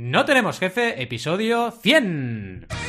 No tenemos jefe, episodio 100.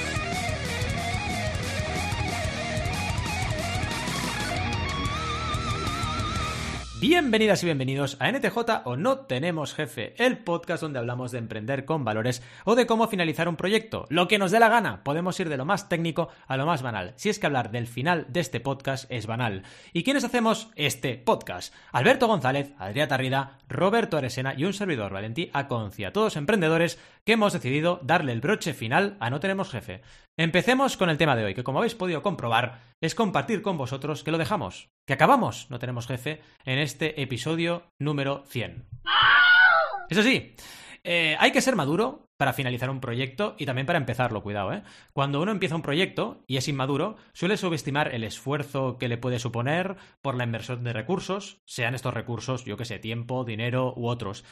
Bienvenidas y bienvenidos a NTJ o No Tenemos Jefe, el podcast donde hablamos de emprender con valores o de cómo finalizar un proyecto. Lo que nos dé la gana, podemos ir de lo más técnico a lo más banal. Si es que hablar del final de este podcast es banal. ¿Y quiénes hacemos este podcast? Alberto González, Adrià Tarrida, Roberto Aresena y un servidor, Valentí Aconcia, todos emprendedores que hemos decidido darle el broche final a No Tenemos Jefe. Empecemos con el tema de hoy, que como habéis podido comprobar, es compartir con vosotros que lo dejamos, que acabamos, no tenemos jefe, en este episodio número 100. Eso sí, hay que ser maduro para finalizar un proyecto y también para empezarlo, cuidado, ¿eh? Cuando uno empieza un proyecto y es inmaduro, suele subestimar el esfuerzo que le puede suponer por la inversión de recursos, sean estos recursos, yo que sé, tiempo, dinero u otros.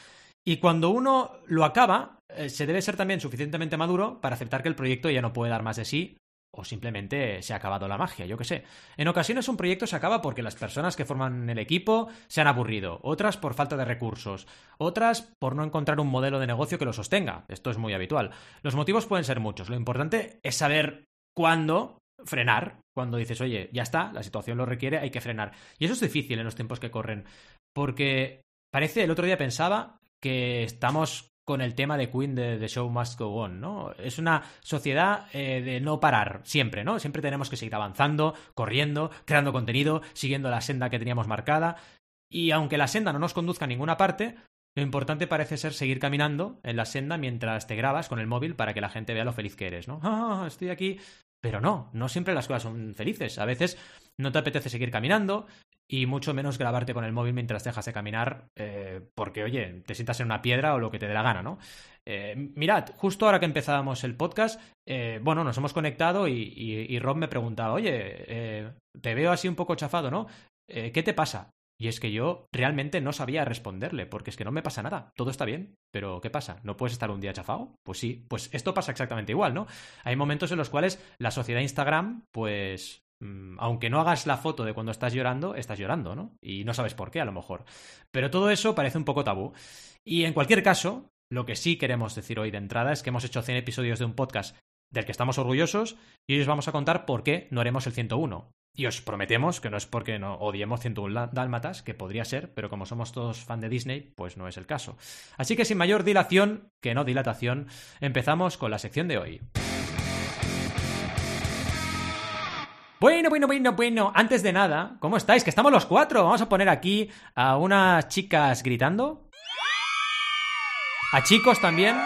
Y cuando uno lo acaba, eh, se debe ser también suficientemente maduro para aceptar que el proyecto ya no puede dar más de sí o simplemente se ha acabado la magia, yo que sé. En ocasiones un proyecto se acaba porque las personas que forman el equipo se han aburrido, otras por falta de recursos, otras por no encontrar un modelo de negocio que lo sostenga. Esto es muy habitual. Los motivos pueden ser muchos. Lo importante es saber cuándo frenar, cuando dices, oye, ya está, la situación lo requiere, hay que frenar. Y eso es difícil en los tiempos que corren, porque parece, el otro día pensaba, que estamos con el tema de Queen de The Show Must Go On, ¿no? Es una sociedad eh, de no parar, siempre, ¿no? Siempre tenemos que seguir avanzando, corriendo, creando contenido, siguiendo la senda que teníamos marcada. Y aunque la senda no nos conduzca a ninguna parte, lo importante parece ser seguir caminando en la senda mientras te grabas con el móvil para que la gente vea lo feliz que eres, ¿no? Ah, estoy aquí. Pero no, no siempre las cosas son felices. A veces no te apetece seguir caminando y mucho menos grabarte con el móvil mientras dejas de caminar eh, porque, oye, te sientas en una piedra o lo que te dé la gana, ¿no? Eh, mirad, justo ahora que empezábamos el podcast, eh, bueno, nos hemos conectado y, y, Rob me preguntaba, oye, te veo así un poco chafado, ¿no? ¿Qué te pasa? Y es que yo realmente no sabía responderle, porque es que no me pasa nada, todo está bien, pero ¿qué pasa? ¿No puedes estar un día chafado? Pues sí, pues esto pasa exactamente igual, ¿no? Hay momentos en los cuales la sociedad Instagram, pues aunque no hagas la foto de cuando estás llorando, estás llorando, ¿no? Y no sabes por qué, a lo mejor. Pero todo eso parece un poco tabú. Y en cualquier caso, lo que sí queremos decir hoy de entrada es que hemos hecho 100 episodios de un podcast del que estamos orgullosos y hoy os vamos a contar por qué no haremos el 101. Y os prometemos que no es porque no odiemos 101 Dálmatas, que podría ser, pero como somos todos fan de Disney, pues no es el caso. Así que sin mayor dilación, que no dilatación, empezamos con la sección de hoy. Bueno, bueno, bueno, bueno, antes de nada, ¿cómo estáis? Que estamos los cuatro. Vamos a poner aquí a unas chicas gritando. A chicos también.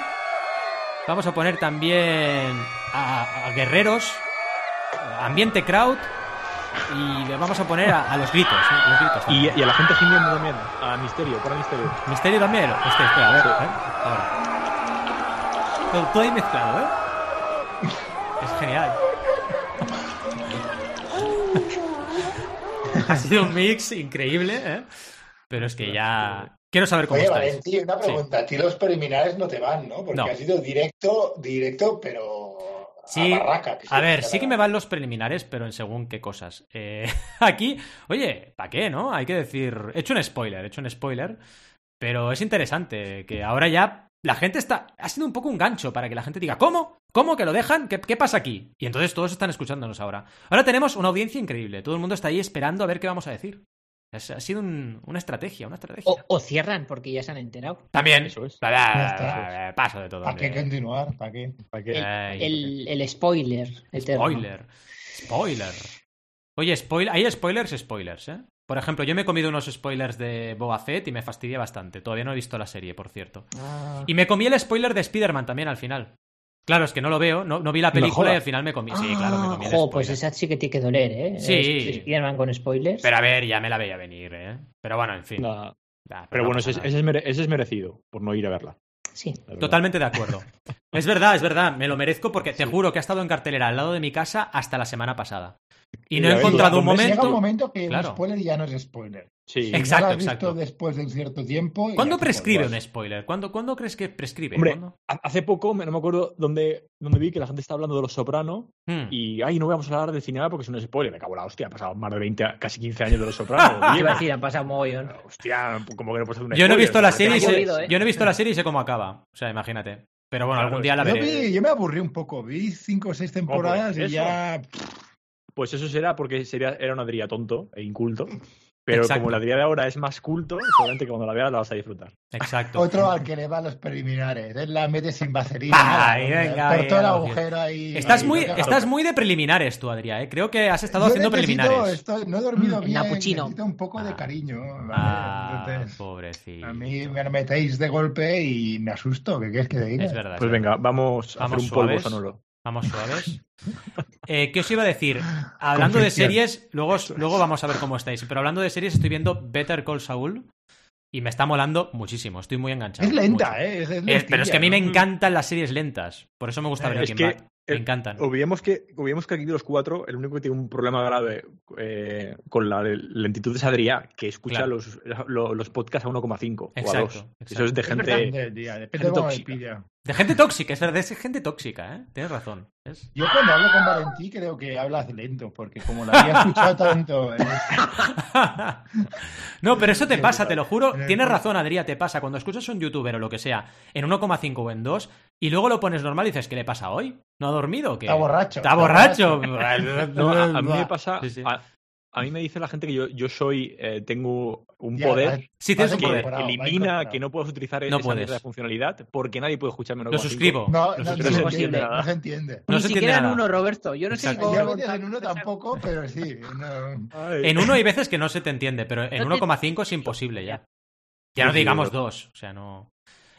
Vamos a poner también a, a guerreros. Ambiente crowd. Y le vamos a poner a, los gritos, ¿eh? los gritos y, y, a la gente gimiendo también, a Misterio, para Misterio. ¿Misterio también? Hostia, espera, a ver, ¿eh? ahora. Todo, todo, ahí mezclado, ¿eh? Es genial. Ha sido un mix increíble, ¿eh? Pero es que ya... Quiero saber cómo Oye, estáis. Valentín, una pregunta. Sí. A ti los preliminares no te van, ¿no? Porque no. ha sido directo, directo, pero Sí, a, ver, sí que me van los preliminares, pero en según qué cosas. Eh, aquí, oye, ¿para qué, no? Hay que decir, he hecho un spoiler, he hecho un spoiler, pero es interesante que ahora ya la gente está, ha sido un poco un gancho para que la gente diga, ¿cómo? ¿Cómo que lo dejan? ¿Qué, ¿Qué, pasa aquí? Y entonces todos están escuchándonos ahora. Ahora tenemos una audiencia increíble, todo el mundo está ahí esperando a ver qué vamos a decir. Ha sido un, una estrategia, una estrategia. O, o, cierran porque ya se han enterado. También. Eso es. Paso de todo. ¿Para qué continuar? ¿Para qué? ¿Para qué? El, Ay, el, el, spoiler. Eterno. Spoiler. Spoiler. Oye, spoiler, hay spoilers, spoilers, ¿eh? Por ejemplo, yo me he comido unos spoilers de Boba Fett y me fastidia bastante. Todavía no he visto la serie, por cierto. Ah. Y me comí el spoiler de Spider-Man también al final. Claro, es que no lo veo, no, no vi la película y al final me comí. Sí, claro, me comí. Jo, pues esa sí que tiene que doler, ¿eh? Sí. Spider-Man con spoilers. Pero a ver, ya me la veía venir, ¿eh? Pero bueno, en fin. No. Nah, pero, pero, bueno, ese, ese, es mere, ese, es merecido por no ir a verla. Sí. Totalmente de acuerdo. es verdad, es verdad, me lo merezco porque te juro que ha estado en cartelera al lado de mi casa hasta la semana pasada. Y no he encontrado un momento. Llega un momento que claro. el spoiler ya no es spoiler. Sí, si exacto, no lo has exacto. visto después de un cierto tiempo. ¿Cuándo prescribe un spoiler? ¿Cuándo, ¿Cuándo, crees que prescribe? Hombre, ¿Cuándo? hace poco, no me acuerdo dónde, dónde vi que la gente está hablando de Los Soprano Hmm. y, ay, no vamos a hablar de cine porque es un spoiler. Me cago en la hostia, ha pasado más de 20, casi 15 años de Los Soprano. Iba a decir, han pasado mogollón. Hostia, como que no ser un yo no he spoiler, visto la serie ¿eh? yo no he visto la serie y sé cómo acaba. O sea, imagínate. Pero bueno, Claro, algún día la Yo, veré. vi- yo me aburrí un poco. Vi cinco o seis temporadas y ya. Pues eso será porque sería, era una dría tonto e inculto. Pero Exacto. como la dría de ahora es más culto, seguramente que cuando la veas la vas a disfrutar. Exacto. Otro al que le va a los preliminares. Él la mete sin vaselina. Nada, venga, por todo el agujero ahí. Estás ahí, muy, no estás muy de preliminares tú, Adrián. ¿eh? Creo que has estado Yo haciendo necesito- preliminares. estoy- no he dormido Mm, bien. napuchino. Necesito un poco de Ah. cariño. ¿vale? Ah, Entonces, pobrecito. a mí me metéis de golpe y me asusto. ¿Qué quieres que diga? Es verdad. es Pues verdad. venga, vamos a hacer un polvo sonoro. Vamos suaves. Eh, ¿Qué os iba a decir? Hablando de series, luego, luego vamos a ver cómo estáis. Pero hablando de series, estoy viendo Better Call Saul y me está molando muchísimo. Estoy muy enganchado. Es lenta, mucho. ¿eh? Es, es Es- pero es que a mí me encantan las series lentas. Por eso me gusta Eh, Breaking es que- Bad. Me eh, encantan. Obviemos que, obviemos que aquí de los cuatro, el único que tiene un problema grave eh, con la lentitud es Adrián, que escucha Claro. los, lo- los podcasts a 1,5 o a Exacto, 2. exacto. Eso es de Es gente. verdad, depende del día, depende gente de tóxica. pilla. De gente tóxica, es verdad, es gente tóxica, ¿eh? Tienes razón. Es- Yo cuando hablo con Valentí creo que hablas lento, porque como la había escuchado tanto... eh, no, pero eso te pasa, te lo juro. Tienes razón, Adrián, te pasa. Cuando escuchas a un youtuber o lo que sea, en 1,5 o en 2, y luego lo pones normal y dices, ¿qué le pasa hoy? ¿No ha dormido o qué? Está borracho. Está borracho. No, a, a mí me pasa. Sí, sí. A, a mí me dice la gente que yo, yo soy. eh, tengo un Ya, poder Sí, tienes un que elimina que no puedas utilizar No esa puedes. funcionalidad porque nadie puede escucharme. Lo 1,5. suscribo. No, No no, se no se entiende nada. no se entiende. No Ni se siquiera entiende en uno, Roberto. Yo no sé ni Exacto. cómo. Yo metes en uno tampoco, pero sí. En uno hay veces que no se te entiende, pero en No te- 1,5 es imposible ya. Ya no digamos dos. O sea, no.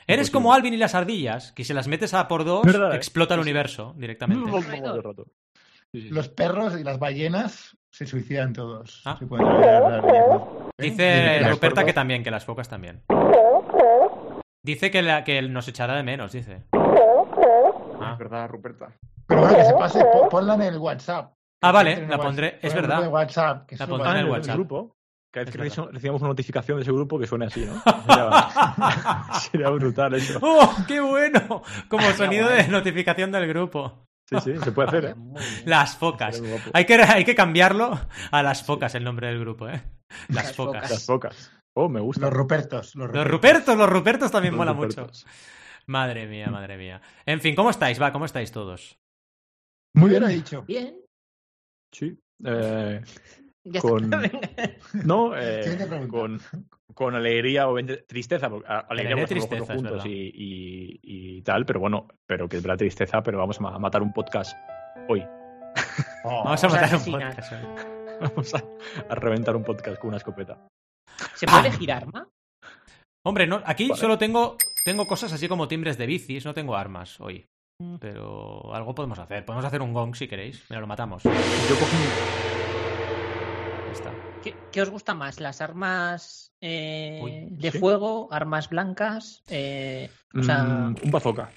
Eres como Alvin y las ardillas, que si las metes a por dos, ¿Verdad, eh? explota el universo directamente. Los perros y las ballenas se suicidan todos. Ah. Se pueden. ¿Eh? Dice Ruperta que también, que las focas también. Dice que, la, que nos echará de menos, dice. Ah, Es verdad, Ruperta. Pero bueno, que se pase, po- ponla en el WhatsApp. Ah, vale, la pondré, es Pon en el verdad. WhatsApp, que La pondré en el Ah, WhatsApp. grupo. Cada vez Es que recibamos una notificación de ese grupo que suene así, ¿no? Sería, sería brutal eso. ¡Oh, qué bueno! Como sonido de notificación del grupo. Sí, sí, se puede hacer, ¿eh? Las focas. Hay que, hay que cambiarlo a las focas el nombre del grupo, ¿eh? Las Las focas. focas. Las pocas. Oh, me gusta. Los Rupertos. Los Los Rupertos. Los Rupertos también Los mola Rupertos. mucho. Madre mía, madre mía. En fin, ¿cómo estáis? Va, ¿cómo estáis todos? Muy bien, ha dicho. Bien. Sí. Eh, Ya Con- está. no, eh, con, con alegría o tristeza. Porque, alegría Alegría tristeza, juntos verdad. y, y- y tal, pero bueno, pero que es la tristeza, pero vamos a ma- a matar un podcast hoy. Oh, Vamos a matar un podcast. hoy. Vamos a, a reventar un podcast con una escopeta. ¿Se puede elegir arma? Hombre, no, aquí Vale. solo tengo, tengo cosas así como timbres de bicis, no tengo armas hoy. Pero algo podemos hacer. Podemos hacer un gong si queréis. Mira, lo matamos. Yo cogí. ¿Qué, os gusta más? ¿Las armas eh, Uy, de sí. fuego? ¿Armas blancas? Eh, o sea, mm, un bazooka.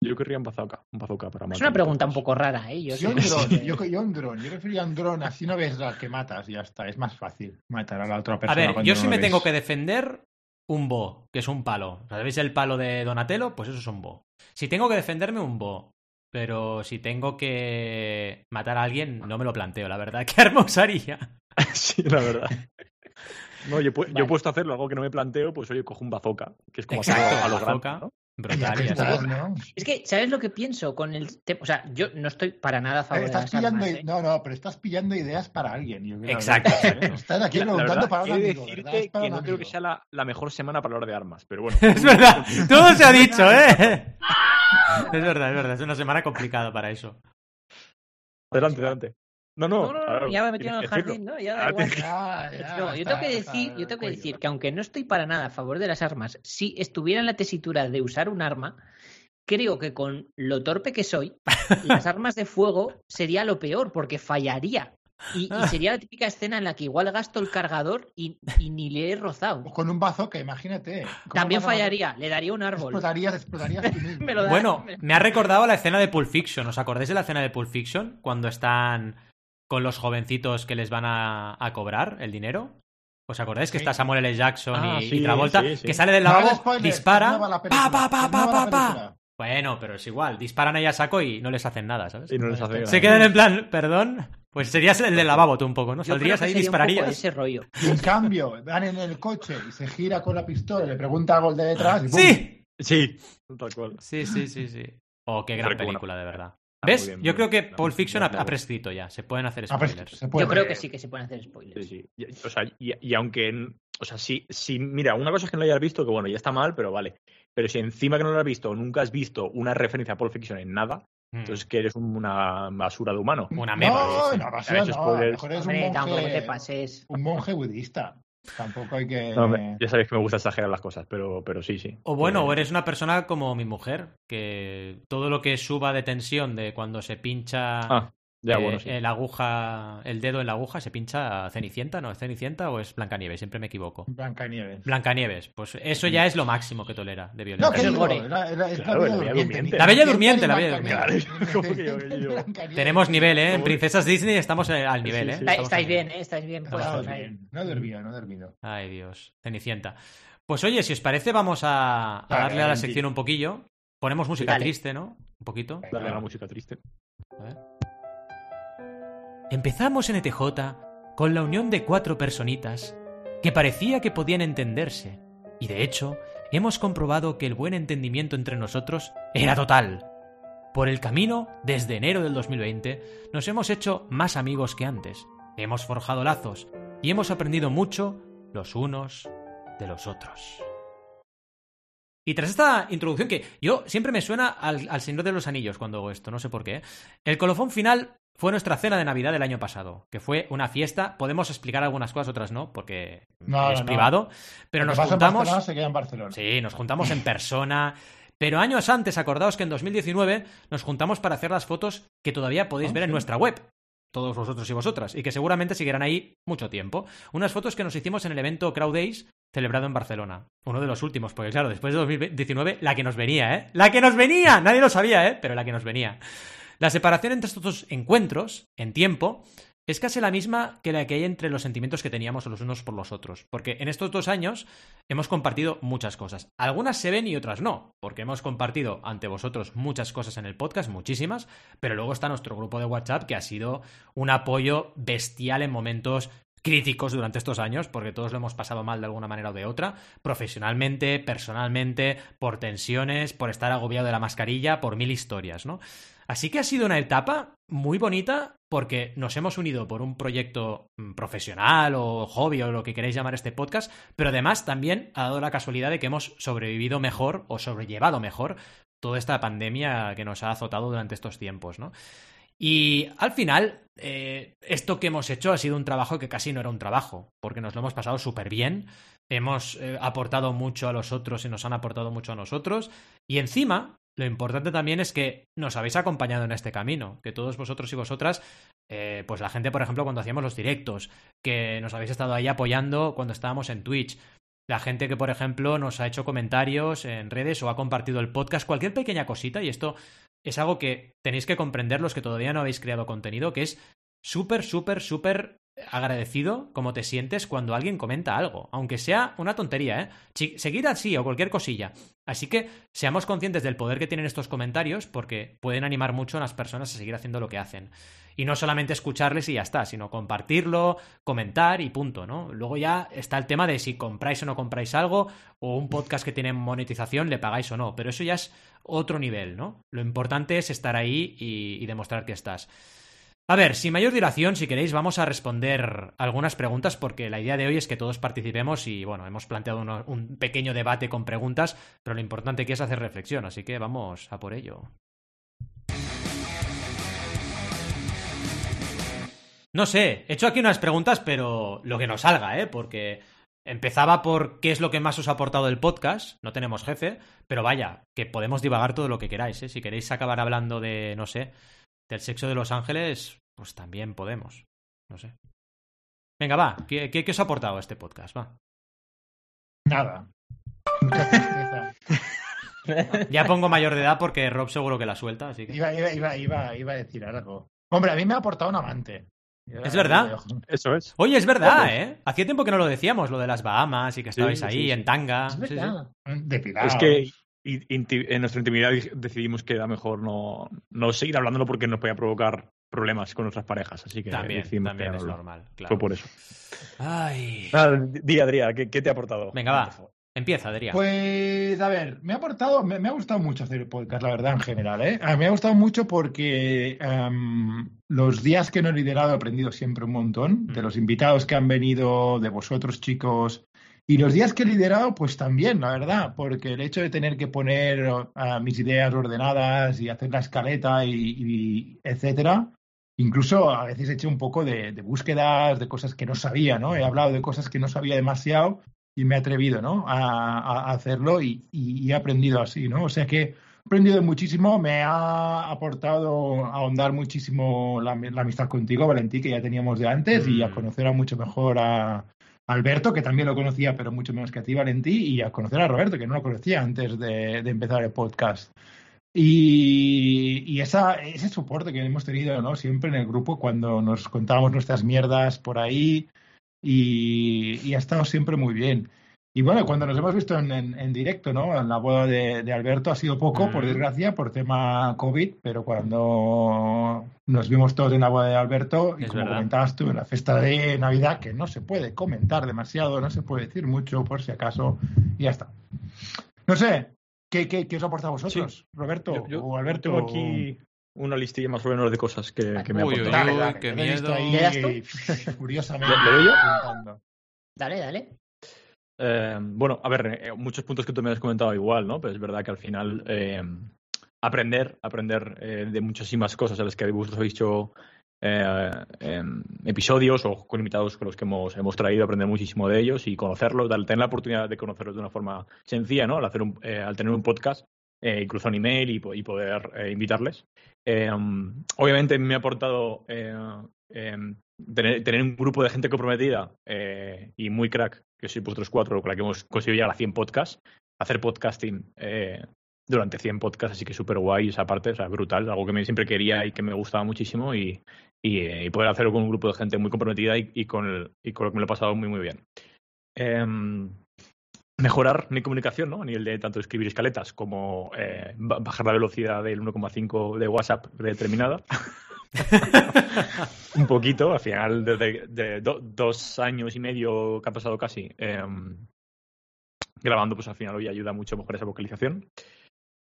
Yo querría un bazooka. Un bazooka para es una un pregunta un poco rara, ¿eh? Yo un dron, yo, yo un dron, yo prefería un dron, así no ves al que matas y ya está, es más fácil matar a la otra A persona. ver, cuando yo no sí lo me ves. tengo que defender un bo, que es un palo. ¿Sabéis el palo de Donatello? Pues eso es un bo. Si tengo que defenderme, un bo. Pero si tengo que matar a alguien, no me lo planteo, la verdad. ¿Qué arma usaría? sí, la verdad. No, yo, yo Vale. he puesto a hacerlo, algo que no me planteo, pues oye, cojo un bazooka, que es como Exacto, a lo bazooka. grande, ¿no? Es que, ¿sabes lo que pienso con el tema? O sea, yo no estoy para nada a Eh, favor de Estás las pillando, armas, ¿eh? no, no, pero estás pillando ideas para alguien. yo creo. Exacto. Estás aquí La- preguntando para un he de amigo, ¿verdad? decirte Es para que un no creo que sea la, la mejor semana para hablar de armas, pero bueno. Es verdad, todo se ha dicho, ¿eh? Es verdad, es verdad, es una semana complicada para eso. Adelante, adelante. No, no, No, no, ya me he metido en el jardín, ¿no? Ya da Ah, igual. tienes Ya, yo tengo que decir, yo tengo que decir que aunque no estoy para nada a favor de las armas, si estuviera en la tesitura de usar un arma, creo que con lo torpe que soy, las armas de fuego sería lo peor, porque fallaría. Y, y sería la típica escena en la que igual gasto el cargador y, y ni le he rozado. O Con un bazooka, imagínate. ¿Cómo También fallaría, le daría un árbol. Explotarías, explotarías. Me lo Bueno, me ha recordado la escena de Pulp Fiction. ¿Os acordáis de la escena de Pulp Fiction? Cuando están con los jovencitos que les van a, a cobrar el dinero. ¿Os acordáis que está Samuel L. Jackson Ah, y, y Travolta? sí, sí. Que sale del lavabo, dispara, pa, pa, pa, pa, pa. Bueno, pero es igual. Disparan ahí a saco y no les hacen nada, ¿sabes? Y no les hace Se quedan en plan, perdón. Pues serías el del lavabo tú un poco, ¿no? Yo Saldrías ahí, sería un poco de dispararías. ese rollo. Y en cambio, van en el coche y se gira con la pistola y le pregunta al gol de detrás. Y. ¡Sí! Sí, tal cual. Sí, sí, sí, sí. Oh, qué gran película, de verdad. Muy ¿Ves? bien, Yo creo que. Pulp Fiction ha, prescrito ya. Se pueden hacer Ah, spoilers. se puede- Yo creo que sí que se pueden hacer spoilers. Sí, sí. Y- O sea, y, y aunque. O sea, sí, sí, mira, una cosa es que no lo hayas visto, que bueno, ya está mal, pero vale. Pero si encima que no lo has visto, nunca has visto una referencia a Pulp Fiction en nada, Mm. entonces que eres una basura de humano. Una meba. No, no, hecho no, a lo spoilers. mejor es un Hombre, tampoco te monje, pases. un monje budista. Tampoco hay que... No, ya sabéis que me gusta exagerar las cosas, pero, pero sí, sí. O bueno, o eres una persona como mi mujer, que todo lo que suba de tensión de cuando se pincha Ah, ya, eh, bueno, sí. el aguja, el dedo en la aguja, se pincha Cenicienta, ¿no? ¿Es Cenicienta o es Blancanieves? Siempre me equivoco. Blancanieves. Blancanieves, pues eso ya es lo máximo que tolera de No, violencia. ¿qué Eso es digo? gore. La, la- es Claro, la la Bella Bella Durmiente. La Bella Durmiente, la Bella. Durmiente. ¿Cómo que. Tenemos nivel, ¿eh? En Princesas Disney estamos al nivel, ¿eh? sí. Estáis bien. ¿eh? Estáis bien No, puestos no, bien. No he dormido, no he dormido. Ay, Dios. Cenicienta. Pues oye, si os parece, vamos a, a darle a la sección un poquillo. Ponemos música Dale. triste, ¿no? Un poquito. Dale la música triste. A ver. Empezamos en ETJ con la unión de cuatro personitas que parecía que podían entenderse. Y de hecho, hemos comprobado que el buen entendimiento entre nosotros era total. Por el camino, desde enero del 2020, nos hemos hecho más amigos que antes. Hemos forjado lazos y hemos aprendido mucho los unos de los otros. Y tras esta introducción que yo siempre me suena al, Señor de los Anillos cuando hago esto, no sé por qué. El colofón final fue nuestra cena de Navidad del año pasado, que fue una fiesta. Podemos explicar algunas cosas, otras no, porque No, es no, no. privado. Pero Lo nos en juntamos. Se queda en Barcelona. Sí, nos juntamos en persona. Pero años antes, acordaos que en 2019 nos juntamos para hacer las fotos que todavía podéis Ah, ver en nuestra web. Todos vosotros y vosotras. Y que seguramente seguirán ahí mucho tiempo. Unas fotos que nos hicimos en el evento Crowd Days celebrado en Barcelona. Uno de los últimos, porque claro, después de 2019, la que nos venía, ¿eh? ¡La que nos venía! Nadie lo sabía, ¿eh? Pero la que nos venía. La separación entre estos dos encuentros, en tiempo, es casi la misma que la que hay entre los sentimientos que teníamos los unos por los otros. Porque en estos dos años hemos compartido muchas cosas. Algunas se ven y otras no, porque hemos compartido ante vosotros muchas cosas en el podcast, muchísimas, pero luego está nuestro grupo de WhatsApp que ha sido un apoyo bestial en momentos críticos durante estos años, porque todos lo hemos pasado mal de alguna manera o de otra, profesionalmente, personalmente, por tensiones, por estar agobiado de la mascarilla, por mil historias, ¿no? Así que ha sido una etapa muy bonita porque nos hemos unido por un proyecto mm, profesional o hobby o lo que queréis llamar este podcast, pero además también ha dado la casualidad de que hemos sobrevivido mejor o sobrellevado mejor toda esta pandemia que nos ha azotado durante estos tiempos, ¿no? Y al final, eh, esto que hemos hecho ha sido un trabajo que casi no era un trabajo, porque nos lo hemos pasado súper bien, hemos eh, aportado mucho a los otros y nos han aportado mucho a nosotros, y encima, lo importante también es que nos habéis acompañado en este camino, que todos vosotros y vosotras, eh, pues la gente, por ejemplo, cuando hacíamos los directos, que nos habéis estado ahí apoyando cuando estábamos en Twitch, la gente que, por ejemplo, nos ha hecho comentarios en redes o ha compartido el podcast, cualquier pequeña cosita, y esto es algo que tenéis que comprender los que todavía no habéis creado contenido, que es súper, súper, súper agradecido cómo te sientes cuando alguien comenta algo, aunque sea una tontería, ¿eh? Seguir así o cualquier cosilla. Así que seamos conscientes del poder que tienen estos comentarios porque pueden animar mucho a las personas a seguir haciendo lo que hacen. Y no solamente escucharles y ya está, sino compartirlo, comentar y punto, ¿no? Luego ya está el tema de si compráis o no compráis algo o un podcast que tiene monetización le pagáis o no, pero eso ya es otro nivel, ¿no? Lo importante es estar ahí y, y demostrar que estás. A ver, sin mayor dilación, si queréis, vamos a responder algunas preguntas porque la idea de hoy es que todos participemos y, bueno, hemos planteado un pequeño debate con preguntas, pero lo importante aquí es hacer reflexión, así que vamos a por ello. No sé, he hecho aquí unas preguntas, pero lo que nos salga, ¿eh? Porque empezaba por qué es lo que más os ha aportado el podcast, no tenemos jefe, pero vaya, que podemos divagar todo lo que queráis, ¿eh? Si queréis acabar hablando de, no sé, del sexo de los ángeles, pues también podemos. No sé. Venga, va. ¿Qué, qué, qué os ha aportado este podcast? Va. Nada. Mucha tristeza. Ya pongo mayor de edad porque Rob seguro que la suelta, así que. Iba, iba, iba, iba, iba a decir algo. Hombre, a mí me ha aportado un amante. Es verdad. Eso es. Oye, es verdad. ¿eh? Hacía tiempo que no lo decíamos, lo de las Bahamas y que estabais Sí, ahí sí, sí. en tanga. Es Sí, sí. verdad. Depilado. Es que en nuestra intimidad decidimos que era mejor no, no seguir hablándolo porque nos podía provocar problemas con nuestras parejas. Así que También, que es normal, claro. Fue por eso. Ay. Nada, di, Adrián, ¿qué, qué te ha aportado? Venga, va. Empieza, Adrián. Pues, a ver, me ha aportado, me, me ha gustado mucho hacer el podcast, la verdad, en general, ¿eh? A mí me ha gustado mucho porque em, los días que no he liderado he aprendido siempre un montón, de los invitados que han venido, de vosotros, chicos, y los días que he liderado, pues también, la verdad, porque el hecho de tener que poner ah, mis ideas ordenadas y hacer la escaleta y, y etcétera, incluso a veces he hecho un poco de, de búsquedas, de cosas que no sabía, ¿no? He hablado de cosas que no sabía demasiado y me he atrevido, ¿no? A, a hacerlo y, he aprendido así, ¿no? O sea que he aprendido muchísimo, me ha aportado a ahondar muchísimo la, la amistad contigo, Valentí, que ya teníamos de antes, y a Mm. conocer a mucho mejor a Alberto, que también lo conocía, pero mucho menos que a ti, Valentí, y a conocer a Roberto, que no lo conocía antes de, empezar el podcast. Y, ese soporte que hemos tenido, ¿no? Siempre en el grupo cuando nos contábamos nuestras mierdas por ahí y ha estado siempre muy bien. Y bueno, cuando nos hemos visto en, en- en directo, ¿no? En la boda de, de Alberto ha sido poco, por Mm. desgracia, por tema COVID, pero cuando nos vimos todos en la boda de Alberto, y Es como verdad. comentabas tú, en la fiesta de Navidad, que no se puede comentar demasiado, no se puede decir mucho, por si acaso, y ya está. No sé, ¿qué, qué, qué os aporta a vosotros, Roberto Yo- yo o Alberto? Tengo aquí una listilla más o menos de cosas que, que me uy. Dale, dale, qué que te he visto miedo. ahí ¿Le das tú? Furiosamente. ¿Le- le doy yo? apuntando. Dale, dale. Eh, bueno, a ver, eh, muchos puntos que tú me has comentado igual, ¿no? Pero es verdad que al final eh, aprender, aprender de muchísimas cosas a las que vosotros habéis hecho episodios o con invitados con los que hemos, hemos traído, aprender muchísimo de ellos y conocerlos, dar- tener la oportunidad de conocerlos de una forma sencilla, ¿no? Al, hacer un, al tener un podcast, incluso un email y, y poder invitarles. Obviamente me ha aportado em, tener, un grupo de gente comprometida eh, y muy crack, que sois vosotros cuatro, con la que hemos conseguido llegar a 100 podcasts, hacer podcasting eh, durante 100 podcasts, así que súper guay esa parte, o sea, brutal, algo que me siempre quería y que me gustaba muchísimo y, eh, poder hacerlo con un grupo de gente muy comprometida y, con, el, y con lo que me lo he pasado muy, muy bien. Em, mejorar mi comunicación, ¿no? A nivel de tanto escribir escaletas como eh, ba- bajar la velocidad del 1,5 de WhatsApp predeterminada. un poquito, al final, desde de do- dos años y medio que ha pasado casi em, grabando, pues al final hoy ayuda mucho a mejorar esa vocalización.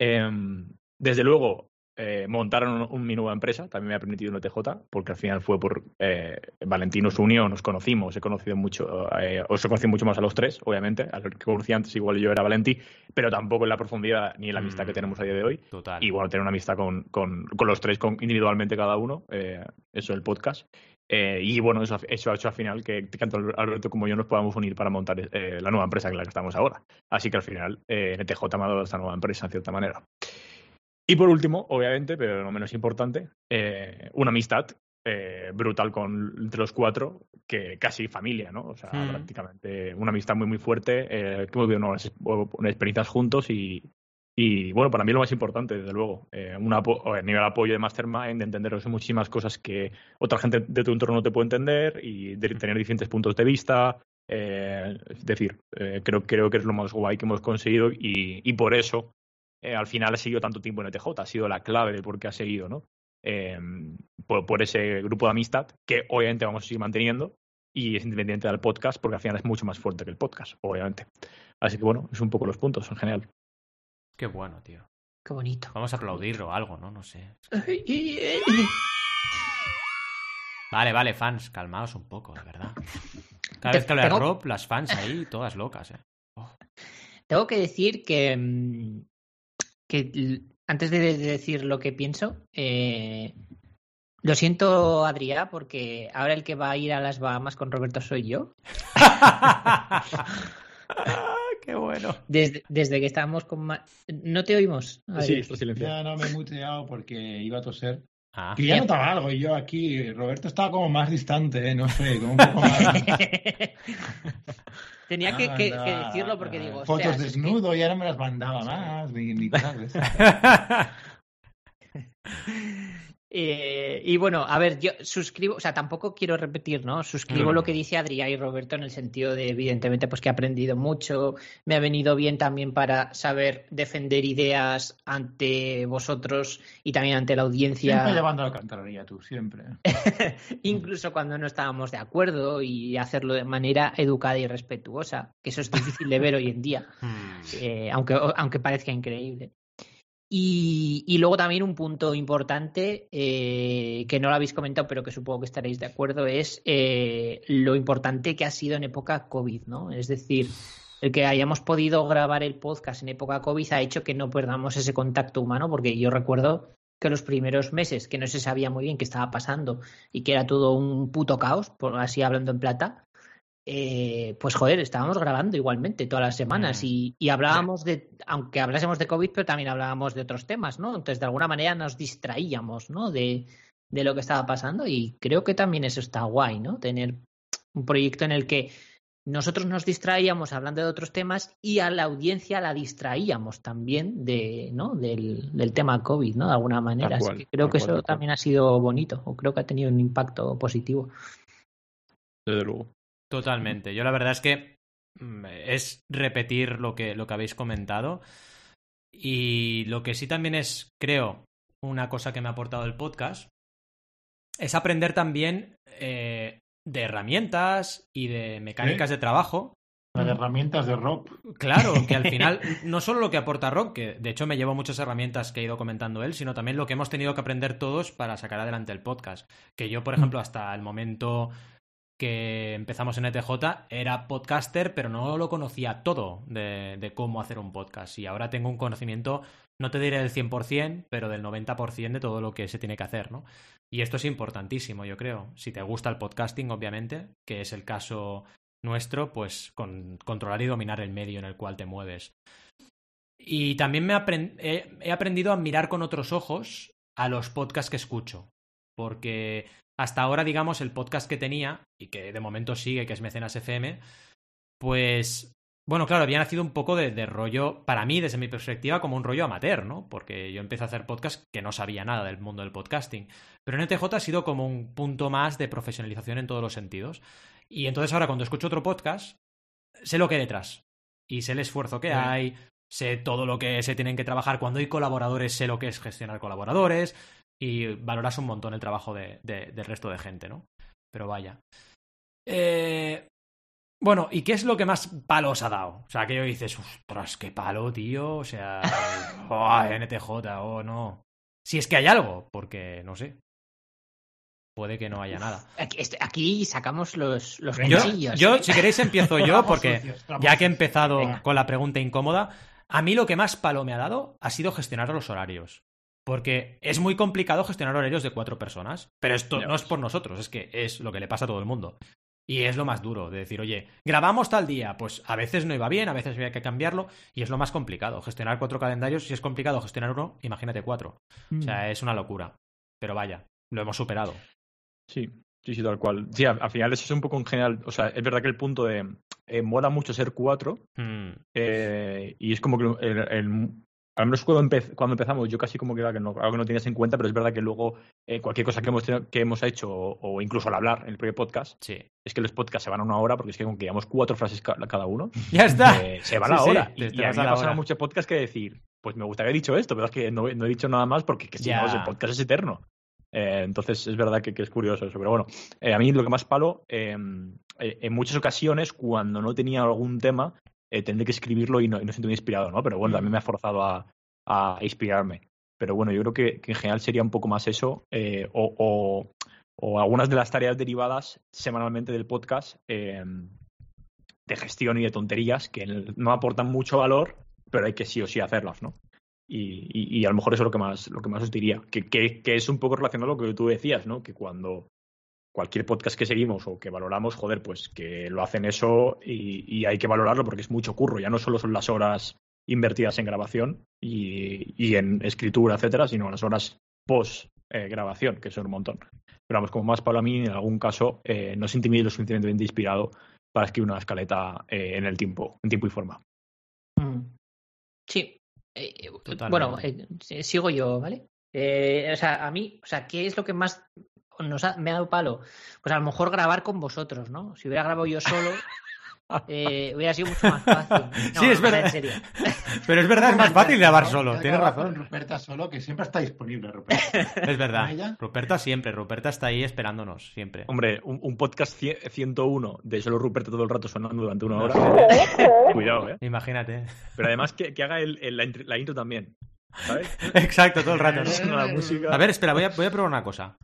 Em, desde luego, eh, montaron un, un- mi nueva empresa, también me ha permitido un TJ, porque al final fue por eh, Valentín nos unió, nos conocimos, he conocido mucho, eh, os he conocido mucho más a los tres, obviamente, a los que conocí antes igual yo era Valentí, pero tampoco en la profundidad ni en la amistad que Mm. tenemos a día de hoy. Total. Y bueno, tener una amistad con, con, con los tres con, individualmente cada uno, eh, eso el podcast. Eh, y bueno, eso, ha- eso ha hecho al final que tanto Alberto como yo nos podamos unir para montar eh, la nueva empresa en la que estamos ahora. Así que al final, eh, NTJ me ha dado esta nueva empresa, en cierta manera. Y por último, obviamente, pero no menos importante, eh, una amistad eh, brutal con, entre los cuatro, que casi familia, ¿no? O sea, Mm. prácticamente una amistad muy, muy fuerte, eh, que hemos vivido unas, unas experiencias juntos y, y, bueno, para mí lo más importante, desde luego, eh, un apo- a nivel de apoyo de Mastermind, de entenderos en muchísimas cosas que otra gente de tu entorno no te puede entender y de tener diferentes puntos de vista. eh, es decir, eh, creo, creo que es lo más guay que hemos conseguido y, y por eso eh, al final ha seguido tanto tiempo en ETJ, ha sido la clave de por qué ha seguido, ¿no? Eh, por, por ese grupo de amistad que obviamente vamos a seguir manteniendo y es independiente del podcast porque al final es mucho más fuerte que el podcast, obviamente. Así que bueno, es un poco los puntos en general. Qué bueno, tío. Qué bonito. Vamos a aplaudir o algo, ¿no? No sé. Vale, vale, fans, calmaos un poco, de verdad. Cada vez que habla tengo- Rob, las fans ahí, todas locas, ¿eh? Tengo que decir que, mm, que antes de de decir lo que pienso, eh, lo siento, Adrià, porque ahora el que va a ir a las Bahamas con Roberto soy yo. Qué bueno. Desde, desde que estábamos con... Ma- ¿No te oímos? Sí, está silenciado. Ya no me he muteado porque iba a toser. Ah, Que ya Bien. notaba algo y yo aquí, Roberto estaba como más distante, ¿eh? no sé, como un poco más... Tenía que, que- que Anda, decirlo porque digo... Fotos "Ostras, es que- desnudo, ya no me las mandaba más, ni, ni tal. Eh, y bueno, a ver, yo suscribo, o sea, tampoco quiero repetir, ¿no? Suscribo Mm. lo que dice Adrián y Roberto en el sentido de, evidentemente, pues que he aprendido mucho, me ha venido bien también para saber defender ideas ante vosotros y también ante la audiencia. Siempre llevando la cantarería tú, siempre. incluso cuando no estábamos de acuerdo y hacerlo de manera educada y respetuosa, que eso es difícil de ver hoy en día, Hmm. eh, aunque, aunque parezca increíble. Y, y luego también un punto importante eh, que no lo habéis comentado, pero que supongo que estaréis de acuerdo, es eh, lo importante que ha sido en época COVID, ¿no? Es decir, el que hayamos podido grabar el podcast en época COVID ha hecho que no perdamos ese contacto humano, porque yo recuerdo que los primeros meses que no se sabía muy bien qué estaba pasando y que era todo un puto caos, por así hablando en plata, eh, pues joder, estábamos grabando igualmente todas las semanas Mm. y, y hablábamos de, aunque hablásemos de COVID, pero también hablábamos de otros temas, ¿no? Entonces, de alguna manera nos distraíamos, ¿no? De, de lo que estaba pasando y creo que también eso está guay, ¿no? Tener un proyecto en el que nosotros nos distraíamos hablando de otros temas y a la audiencia la distraíamos también de, ¿no? del, del tema COVID, ¿no? De alguna manera. Así que creo que cual, eso también ha sido bonito o creo que ha tenido un impacto positivo. Desde luego. Totalmente. Yo la verdad es que mm, es repetir lo que, lo que habéis comentado. Y lo que sí también es, creo, una cosa que me ha aportado el podcast, es aprender también eh, de herramientas y de mecánicas de trabajo. Las herramientas de Rob. Claro, que al final no solo lo que aporta Rock, que de hecho me llevo muchas herramientas que ha ido comentando él, sino también lo que hemos tenido que aprender todos para sacar adelante el podcast. Que yo, por ejemplo, hasta el momento que empezamos en ETJ era podcaster, pero no lo conocía todo de, cómo hacer un podcast. Y ahora tengo un conocimiento, no te diré del 100%, pero del 90% de todo lo que se tiene que hacer, ¿no? Y esto es importantísimo, yo creo. Si te gusta el podcasting, obviamente, que es el caso nuestro, pues con, controlar y dominar el medio en el cual te mueves. Y también me he aprendido a mirar con otros ojos a los podcasts que escucho. Porque hasta ahora, digamos, el podcast que tenía, y que de momento sigue, que es Mecenas FM, pues, bueno, claro, había nacido un poco de, de rollo, para mí, desde mi perspectiva, como un rollo amateur, ¿no? Porque yo empecé a hacer podcast que no sabía nada del mundo del podcasting. Pero en ETJ ha sido como un punto más de profesionalización en todos los sentidos. Y entonces ahora cuando escucho otro podcast, sé lo que hay detrás. Y sé el esfuerzo que Sí. hay, sé todo lo que se tienen que trabajar. Cuando hay colaboradores, sé lo que es gestionar colaboradores. Y valoras un montón el trabajo de, de- del resto de gente, ¿no? Pero vaya. Eh, bueno, ¿y qué es lo que más palo os ha dado? O sea, que yo dices, ostras, qué palo, tío. O sea, oh, NTJ, oh, no. Si es que hay algo, porque no sé. Puede que no haya nada. Aquí, este- aquí sacamos los, los. Yo, cuchillos. yo, si queréis, empiezo yo, porque ya que he empezado con la pregunta incómoda, a mí lo que más palo me ha dado ha sido gestionar los horarios. Porque es muy complicado gestionar horarios de cuatro personas. Pero esto no es por nosotros, es que es lo que le pasa a todo el mundo. Y es lo más duro, de decir, oye, grabamos tal día, pues a veces no iba bien, a veces había que cambiarlo, y es lo más complicado. Gestionar cuatro calendarios, si es complicado gestionar uno, imagínate cuatro. O Mm. sea, es una locura. Pero vaya, lo hemos superado. Sí, sí, sí, tal cual. Sí, al, al final eso es un poco en general. O sea, es verdad que el punto de. Eh, mola mucho ser cuatro. Hmm. eh, y es como que el, el- al menos cuando, empe- cuando empezamos, yo casi como que era que no, algo que no tienes en cuenta, pero es verdad que luego eh, cualquier cosa que hemos, tenido- que hemos hecho, o, o incluso al hablar en el propio podcast, Sí. es que los podcasts se van a una hora, porque es que aunque llevamos cuatro frases ca- cada uno, Ya está. eh, se va Sí, la sí, hora. y, y a mí me ha pasado muchos podcasts que decir, pues me gustaría haber dicho esto, pero es que no, no he dicho nada más porque que si no, el podcast es eterno. Eh, entonces es verdad que, que es curioso eso. Pero bueno, a mí lo que más palo, eh, en muchas ocasiones, cuando no tenía algún tema, eh, tendré que escribirlo y no, no siento inspirado, ¿no? Pero bueno, también me ha forzado a, a inspirarme. Pero bueno, yo creo que, en general sería un poco más eso, eh, o, o- algunas de las tareas derivadas semanalmente del podcast eh, de gestión y de tonterías que no aportan mucho valor, pero hay que sí o sí hacerlas, ¿no? Y, y- y a lo mejor eso es lo que más, lo que más os diría, que, que- que es un poco relacionado a lo que tú decías, ¿no? Que cuando cualquier podcast que seguimos o que valoramos, joder, pues que lo hacen eso y, y hay que valorarlo porque es mucho curro, ya no solo son las horas invertidas en grabación y, y en escritura, etcétera, sino las horas post eh, grabación, que son un montón. Pero vamos, como más para mí, en algún caso, eh, no se intimide lo suficientemente inspirado para escribir una escaleta eh, en el tiempo, en tiempo y forma. Mm. Sí. Eh, bueno, eh, sigo yo, ¿vale? Eh, o sea, a mí, o sea, ¿qué es lo que más nos ha- me ha dado palo? Pues a lo mejor grabar con vosotros, ¿no? Si hubiera grabado yo solo, eh, hubiera sido mucho más fácil. No, Sí, es no, verdad. En serio. Pero es verdad, es más fácil grabar solo, tienes razón. Ruperta solo, que siempre está disponible, Ruperta. Es verdad. Ruperta siempre, Ruperta está ahí esperándonos, siempre. Hombre, un, un podcast cie- 101 de solo Ruperto todo el rato sonando durante una hora. Cuidado, ¿eh? Imagínate. Pero además que, que haga el- el- la, intro- la intro también. ¿Sabes? Exacto, todo el rato. ¿no? Suena la música. A ver, espera, voy a, voy a probar una cosa.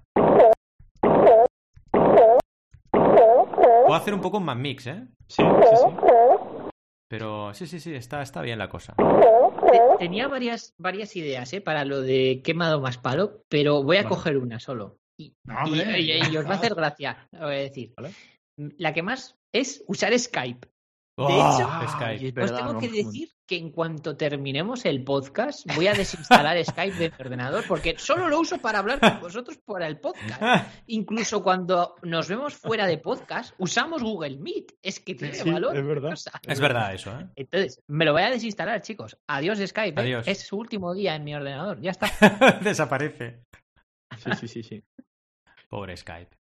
Puedo hacer un poco un más mix, ¿eh? Sí, sí, sí. Pero sí, sí, sí, está, está bien la cosa. Te- Tenía varias, varias ideas, ¿eh? Para lo de quemado más palo, pero voy a Vale. coger una solo. Y, No, y- hombre, y- y os va a hacer gracia, voy a decir. Vale. La que más es usar Skype. ¡Oh! hecho- Skype. Os tengo que decir que en cuanto terminemos el podcast, voy a desinstalar Skype de mi ordenador porque solo lo uso para hablar con vosotros para el podcast. Incluso cuando nos vemos fuera de podcast, usamos Google Meet. Es que tiene sí, valor. es verdad. Es verdad eso, ¿eh? Entonces, me lo voy a desinstalar, chicos. Adiós Skype. ¿eh? Adiós. Es su último día en mi ordenador. Ya está. Desaparece. Sí, sí, sí, sí. Pobre Skype.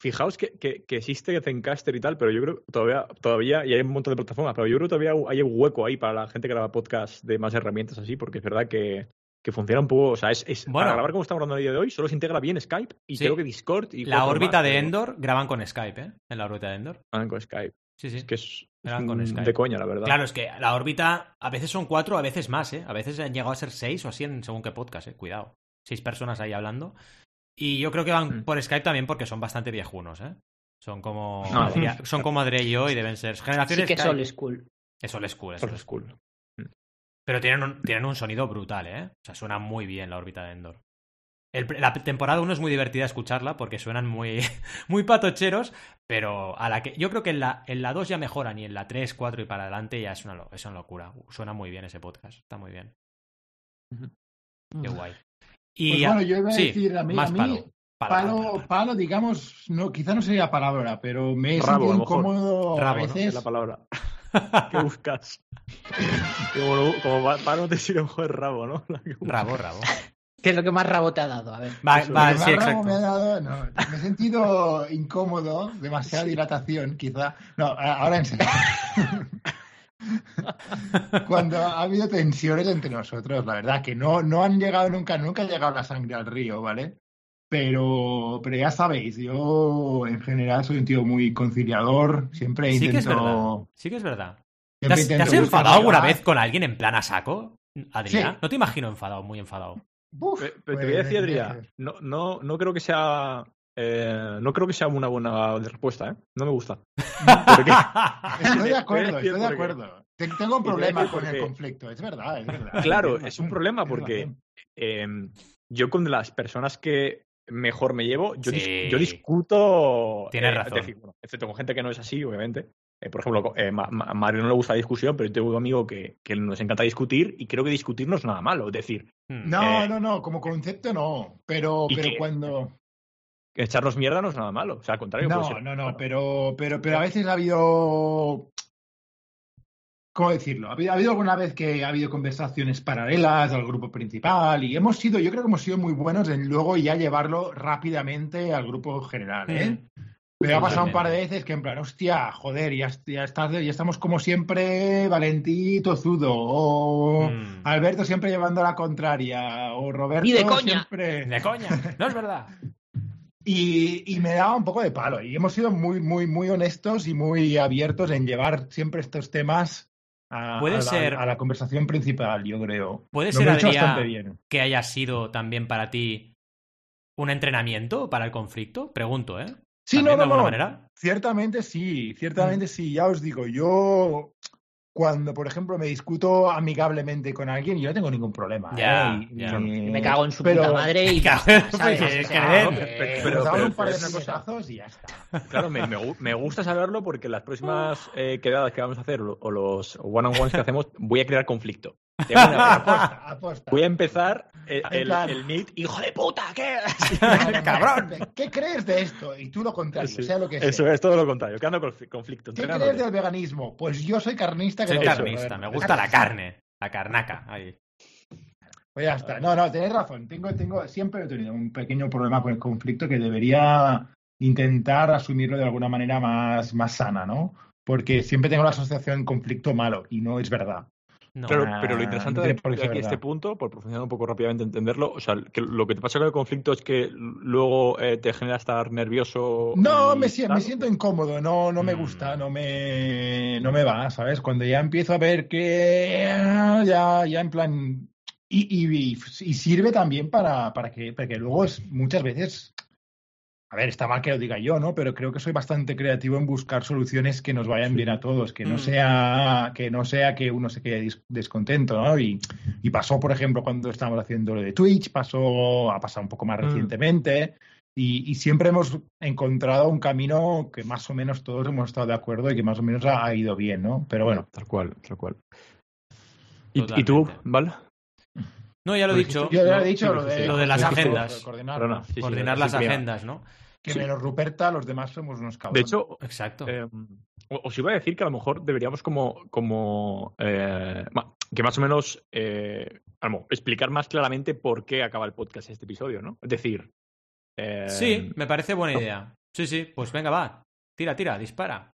Fi- Fijaos que, que, que existe Zencaster y tal, pero yo creo que todavía, todavía, y hay un montón de plataformas, pero yo creo que todavía hay un hueco ahí para la gente que graba podcast de más herramientas así, porque es verdad que, que funciona un poco, o sea, es, es Bueno. para grabar como estamos hablando el día de hoy, solo se integra bien Skype y Sí. creo que Discord y La órbita más, de pero Endor graban con Skype, ¿eh? En la órbita de Endor. van con Skype. Sí, sí. Es que es, es Graban con un- Skype. de coña, la verdad. Claro, es que la órbita a veces son cuatro, a veces más, ¿eh? A veces han llegado a ser seis o así en según qué podcast, ¿eh? Cuidado. Seis personas ahí hablando. Y yo creo que van Mm. por Skype también porque son bastante viejunos, ¿eh? Son como. Adria- son como Adri y yo y deben ser Sí generaciones que es Skype. old school. Es old school, es Old old school. school. Pero tienen un, tienen un sonido brutal, ¿eh? O sea, suena muy bien la órbita de Endor. El- la temporada 1 es muy divertida escucharla porque suenan muy, muy patocheros, pero a la que yo creo que en la, en la 2 ya mejoran y en la 3, 4 y para adelante ya es una, es una locura. Suena muy bien ese podcast, está muy bien. Qué guay. Y Pues bueno, yo iba a sí, decir a mí, más a mí palo. Palo, palo, palo, palo, palo. palo, digamos, no, quizá no sería palabra, pero me he Rabo, sentido incómodo Rabo, a ¿no? Es veces. la palabra. ¿Qué buscas? como, lo- como pa- para no te sirve mejor rabo, ¿no? Rabo, rabo. ¿Qué es lo que más rabo te ha dado? A ver. Va, Eso, va, Lo que sí, más rabo me ha exacto. dado, no, me he sentido incómodo, demasiada dilatación, quizá. No, ahora en serio. Cuando ha habido tensiones entre nosotros, la verdad, que no, no han llegado nunca, nunca ha llegado la sangre al río, ¿vale? Pero, pero ya sabéis, yo en general soy un tío muy conciliador, siempre Sí que es verdad. intento. Sí que es verdad. ¿Te has, te intento has enfadado alguna vez con alguien en plan a saco? Adrián, Sí. no te imagino enfadado, muy enfadado. Uf, Pero te voy a pues, decir, Adrián, no, no, no creo que sea. Eh, no creo que sea una buena respuesta, ¿eh? No me gusta. ¿Por qué? Estoy de acuerdo, estoy de acuerdo. Te- Tengo un problema con el conflicto, es verdad, es verdad. Claro, es un problema porque eh, yo con las personas que mejor me llevo, yo, dis- yo discuto. Tienes eh, razón. es decir, bueno, excepto con gente que no es así, obviamente. Eh, por ejemplo, eh, Ma- Ma- a Mario no le gusta la discusión, pero yo tengo un amigo que, que nos encanta discutir y creo que discutir no es nada malo. Es decir, Hmm. No, Eh, no, no, como concepto no, pero, ¿y pero cuando... echarnos mierda no es nada malo. O sea, al contrario. puede No, ser- no, no, bueno, pero, pero, pero a veces ha habido... ¿Cómo decirlo? Ha habido, ha habido alguna vez que ha habido conversaciones paralelas al grupo principal y hemos sido, yo creo que hemos sido muy buenos en luego ya llevarlo rápidamente al grupo general, ¿eh? Hmm. Pero ha pasado un par de veces que en plan, hostia, joder, ya, ya, estás, ya estamos como siempre Valentí Tozudo, o Mm. Alberto siempre llevando la contraria, o Roberto Ni de coña. siempre... De coña, no es verdad. Y, y me daba un poco de palo. Y hemos sido muy, muy, muy honestos y muy abiertos en llevar siempre estos temas a, Puede a ser- a la conversación principal, yo creo. Puede Lo ser, Adrián, bien. que haya sido también para ti un entrenamiento para el conflicto? Pregunto, ¿eh? Sí, ¿También no, de alguna no. manera? Ciertamente sí, ciertamente Mm. sí. Ya os digo, yo cuando, por ejemplo, me discuto amigablemente con alguien, yo no tengo ningún problema. Ya, ¿eh? Y- ya. y- Me cago en su pero- puta madre y ya está, ¿sabes? pues, O sea, Pero- Pero, un par de recosazos y ya está. Claro, me, me gu- me gusta saberlo porque las próximas eh, quedadas que vamos a hacer o o los one-on-ones que hacemos, voy a crear conflicto. Tengo una- Aposta, aposta. voy a empezar el, el meet, hijo de puta, ¿qué? ¡Cabrón! ¿Qué crees de esto? Y tú lo contrario, Sí, sea lo que sea. Eso es todo lo contrario, creando conf- conflicto. ¿Qué crees del veganismo? Pues yo soy carnista. Que Soy carnista, me gusta la carne, la carnaca. Ahí. Pues ya está. No, no, tenéis razón. Tengo, tengo, siempre he tenido un pequeño problema con el conflicto que debería intentar asumirlo de alguna manera más, más sana, ¿no? Porque siempre tengo la asociación conflicto malo y no es verdad. No. Pero, pero, lo interesante de, de aquí este punto, por profundizar un poco rápidamente entenderlo, o sea, que lo que te pasa con el conflicto es que luego eh, te genera estar nervioso. No, me, me, siento incómodo, no, no me mm. gusta, no me, no me va, ¿sabes? Cuando ya empiezo a ver que ya, ya en plan y, y, y, sirve también para, para, que, para que luego es, muchas veces, a ver, está mal que lo diga yo, ¿no? Pero creo que soy bastante creativo en buscar soluciones que nos vayan bien a todos, que no mm. sea que no sea que uno se quede descontento, ¿no? Y, y pasó, por ejemplo, cuando estábamos haciendo lo de Twitch, pasó, ha pasado un poco más mm. recientemente. Y, y, siempre hemos encontrado un camino que más o menos todos hemos estado de acuerdo y que más o menos ha, ha ido bien, ¿no? Pero bueno. Tal cual, tal cual. ¿Y, ¿Y, tú, ¿vale? No, ya lo he dicho. Yo ya he dicho lo de, lo de las agendas. Coordinar, no, sí, coordinar sí, las agendas, ¿no? Que menos Ruperta, los demás somos unos cabrones. De hecho, exacto. Eh, os iba a decir que a lo mejor deberíamos como, como eh, que más o menos eh, explicar más claramente por qué acaba el podcast este episodio, ¿no? Es decir. Eh, sí, me parece buena idea. Sí, sí, pues venga, va. Tira, tira, dispara.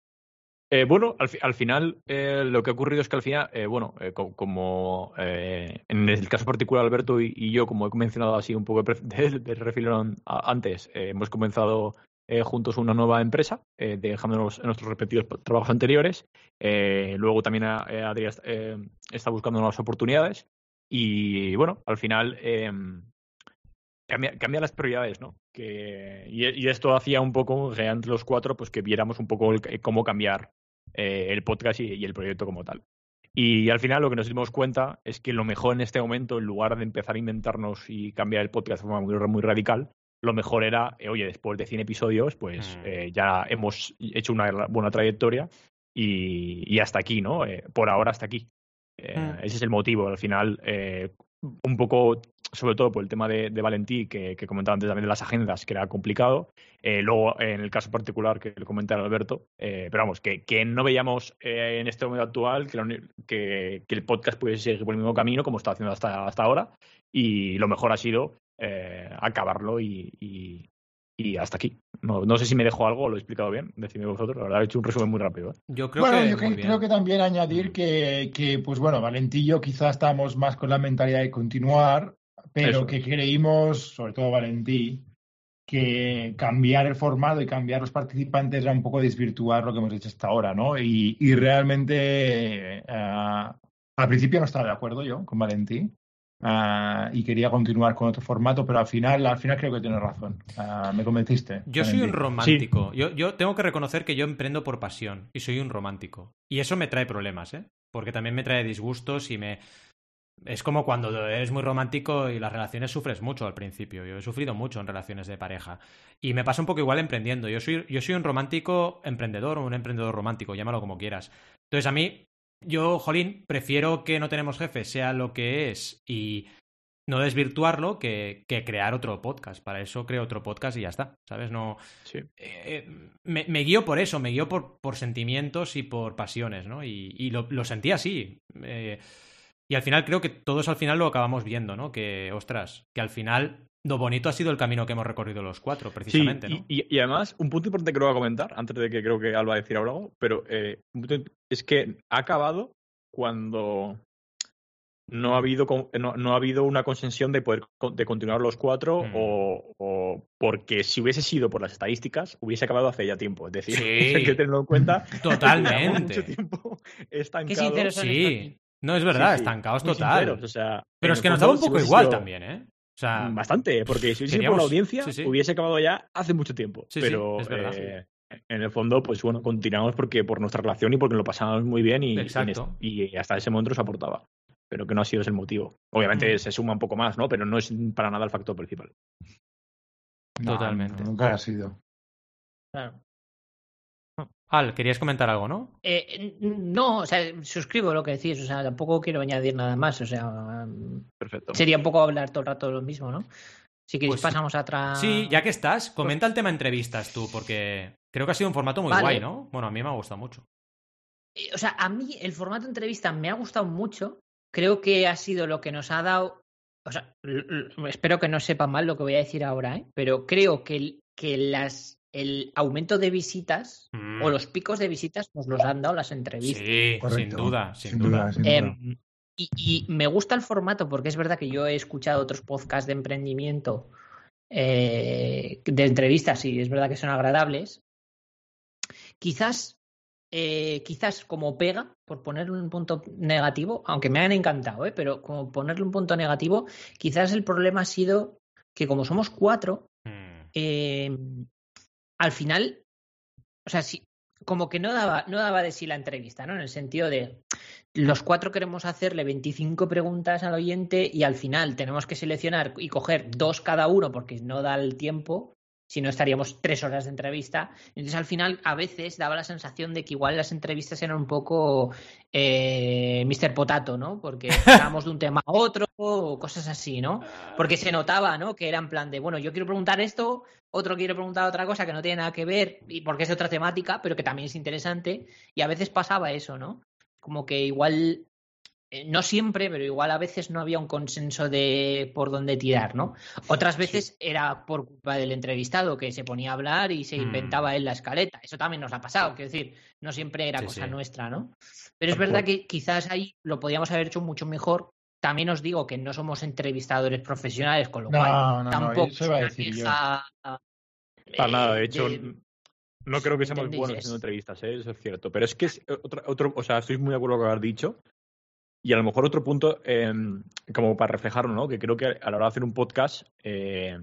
Eh, bueno, al, al final eh, lo que ha ocurrido es que al final, eh, bueno, como, como en el caso particular Alberto y, yo, como he mencionado así un poco de, refilón antes, hemos comenzado juntos una nueva empresa, dejándonos en nuestros respectivos trabajos anteriores. luego también Adrián está buscando nuevas oportunidades y bueno, al final cambia, cambia, las prioridades, ¿no? Que, y, y, esto hacía un poco que entre los cuatro, pues que viéramos un poco el, cómo cambiar eh, el podcast y, y, el proyecto como tal. Y al final lo que nos dimos cuenta es que lo mejor en este momento, en lugar de empezar a inventarnos y cambiar el podcast de forma muy, muy radical, lo mejor era, eh, oye, después de 100 episodios, pues mm. eh, ya hemos hecho una buena trayectoria y, y hasta aquí, ¿no? Eh, por ahora hasta aquí. Mm. Ese es el motivo. Al final, un poco, sobre todo por el tema de, Valentí, que, comentaba antes también de las agendas, que era complicado. Eh, luego, en el caso particular que le comentaba Alberto, eh, pero vamos, que, no veíamos eh, en este momento actual que, lo, que, que, el podcast pudiese seguir por el mismo camino como está haciendo hasta, hasta ahora. Y lo mejor ha sido eh, acabarlo y, y hasta aquí. No, no, sé si me dejo algo o lo he explicado bien. Decidme vosotros. La verdad, he hecho un resumen muy rápido. ¿eh? Yo creo bueno, que. Yo que, creo que también añadir que, que, pues bueno, Valentillo quizás estamos más con la mentalidad de continuar, pero Eso. que creímos, sobre todo Valentí, que cambiar el formato y cambiar los participantes era un poco desvirtuar lo que hemos hecho hasta ahora, ¿no? Y, y realmente, uh, al principio no estaba de acuerdo yo con Valentí. Uh, y quería continuar con otro formato, pero al final, al final creo que tienes razón. Uh, me convenciste. Yo soy un romántico. Sí. Yo, yo, tengo que reconocer que yo emprendo por pasión y soy un romántico. Y eso me trae problemas, ¿eh? Porque también me trae disgustos y me. Es como cuando eres muy romántico y las relaciones sufres mucho al principio. Yo he sufrido mucho en relaciones de pareja. Y me pasa un poco igual emprendiendo. Yo soy, yo soy un romántico emprendedor o un emprendedor romántico, llámalo como quieras. Entonces a mí yo, Jolín, prefiero que no tenemos jefe sea lo que es y no desvirtuarlo que, que, crear otro podcast. Para eso creo otro podcast y ya está, ¿sabes? No. Sí. Eh, me, me, guío por eso, me guío por, por sentimientos y por pasiones, ¿no? Y, y lo, lo, sentí así. Eh, y al final creo que todos al final lo acabamos viendo, ¿no? Que, ostras, que al final lo bonito ha sido el camino que hemos recorrido los cuatro, precisamente. Sí, ¿no? y, y, además, un punto importante que lo voy a comentar, antes de que creo que Alba va a decir ahora algo, pero eh, es que ha acabado cuando no ha habido, no, no ha habido una consensión de poder de continuar los cuatro mm. o, o, porque si hubiese sido por las estadísticas, hubiese acabado hace ya tiempo. Es decir, sí. hay que tenerlo en cuenta. Totalmente. mucho tiempo estancado. Qué sinceros sí. No, es verdad, sí, sí. estancados total. Sinceros, o sea, pero es que nos daba un poco igual sido... también, ¿eh? O sea, bastante, porque si hubiese sido por la audiencia, sí, sí. hubiese acabado ya hace mucho tiempo. Sí, pero es verdad, eh, en el fondo, pues bueno, continuamos porque por nuestra relación y porque lo pasamos muy bien y, Exacto. y, hasta ese momento nos aportaba. Pero que no ha sido ese el motivo. Obviamente mm. se suma un poco más, ¿no? Pero no es para nada el factor principal. Totalmente. No, nunca ha sido. Claro. Al, querías comentar algo, ¿no? Eh, no, o sea, suscribo lo que decís, o sea, tampoco quiero añadir nada más, o sea, Perfecto. sería un poco hablar todo el rato lo mismo, ¿no? Si queréis, pues, pasamos a otra. Sí, ya que estás, comenta el tema entrevistas tú, porque creo que ha sido un formato muy vale. guay, ¿no? Bueno, a mí me ha gustado mucho. O sea, a mí el formato entrevista me ha gustado mucho. Creo que ha sido lo que nos ha dado o sea, espero que no sepa mal lo que voy a decir ahora, ¿eh? pero creo que, que las, el aumento de visitas o Mm. los picos de visitas nos los han dado las entrevistas. Sí, sin duda, sin, Sin duda. duda, sin duda. Em, y, y me gusta el formato porque es verdad que yo he escuchado otros podcasts de emprendimiento eh, de entrevistas y es verdad que son agradables. Quizás, eh, quizás como pega, por ponerle un punto negativo, aunque me han encantado, ¿eh? pero como ponerle un punto negativo, quizás el problema ha sido que como somos cuatro, Mm. eh, al final, o sea, sí, como que no daba, no daba de sí la entrevista, ¿no? En el sentido de los cuatro queremos hacerle 25 preguntas al oyente y al final tenemos que seleccionar y coger dos cada uno porque no da el tiempo, si no estaríamos tres horas de entrevista. Entonces al final a veces daba la sensación de que igual las entrevistas eran un poco eh, Mr. Potato, ¿no? Porque pasábamos de un tema a otro o cosas así, ¿no? Porque se notaba, ¿no? Que era en plan de, bueno, yo quiero preguntar esto, otro quiere preguntar otra cosa que no tiene nada que ver y porque es de otra temática, pero que también es interesante. Y a veces pasaba eso, ¿no? Como que igual, no siempre, pero igual a veces no había un consenso de por dónde tirar, ¿no? Otras veces era por culpa del entrevistado que se ponía a hablar y se Mm. inventaba él la escaleta. Eso también nos ha pasado, quiero decir, no siempre era Sí, cosa sí. nuestra, ¿no? Pero es verdad que quizás ahí lo podíamos haber hecho mucho mejor. También os digo que no somos entrevistadores profesionales, con lo No, cual no, no, tampoco eso iba a es una decir yo. Para nada, eh, de hecho, de- no creo que ¿me seamos buenos haciendo entrevistas, ¿eh? eso es cierto. Pero es que es otro, otro, o sea, estoy muy de acuerdo con lo que has dicho. Y a lo mejor otro punto, eh, como para reflejarlo, ¿no? Que creo que a la hora de hacer un podcast, eh,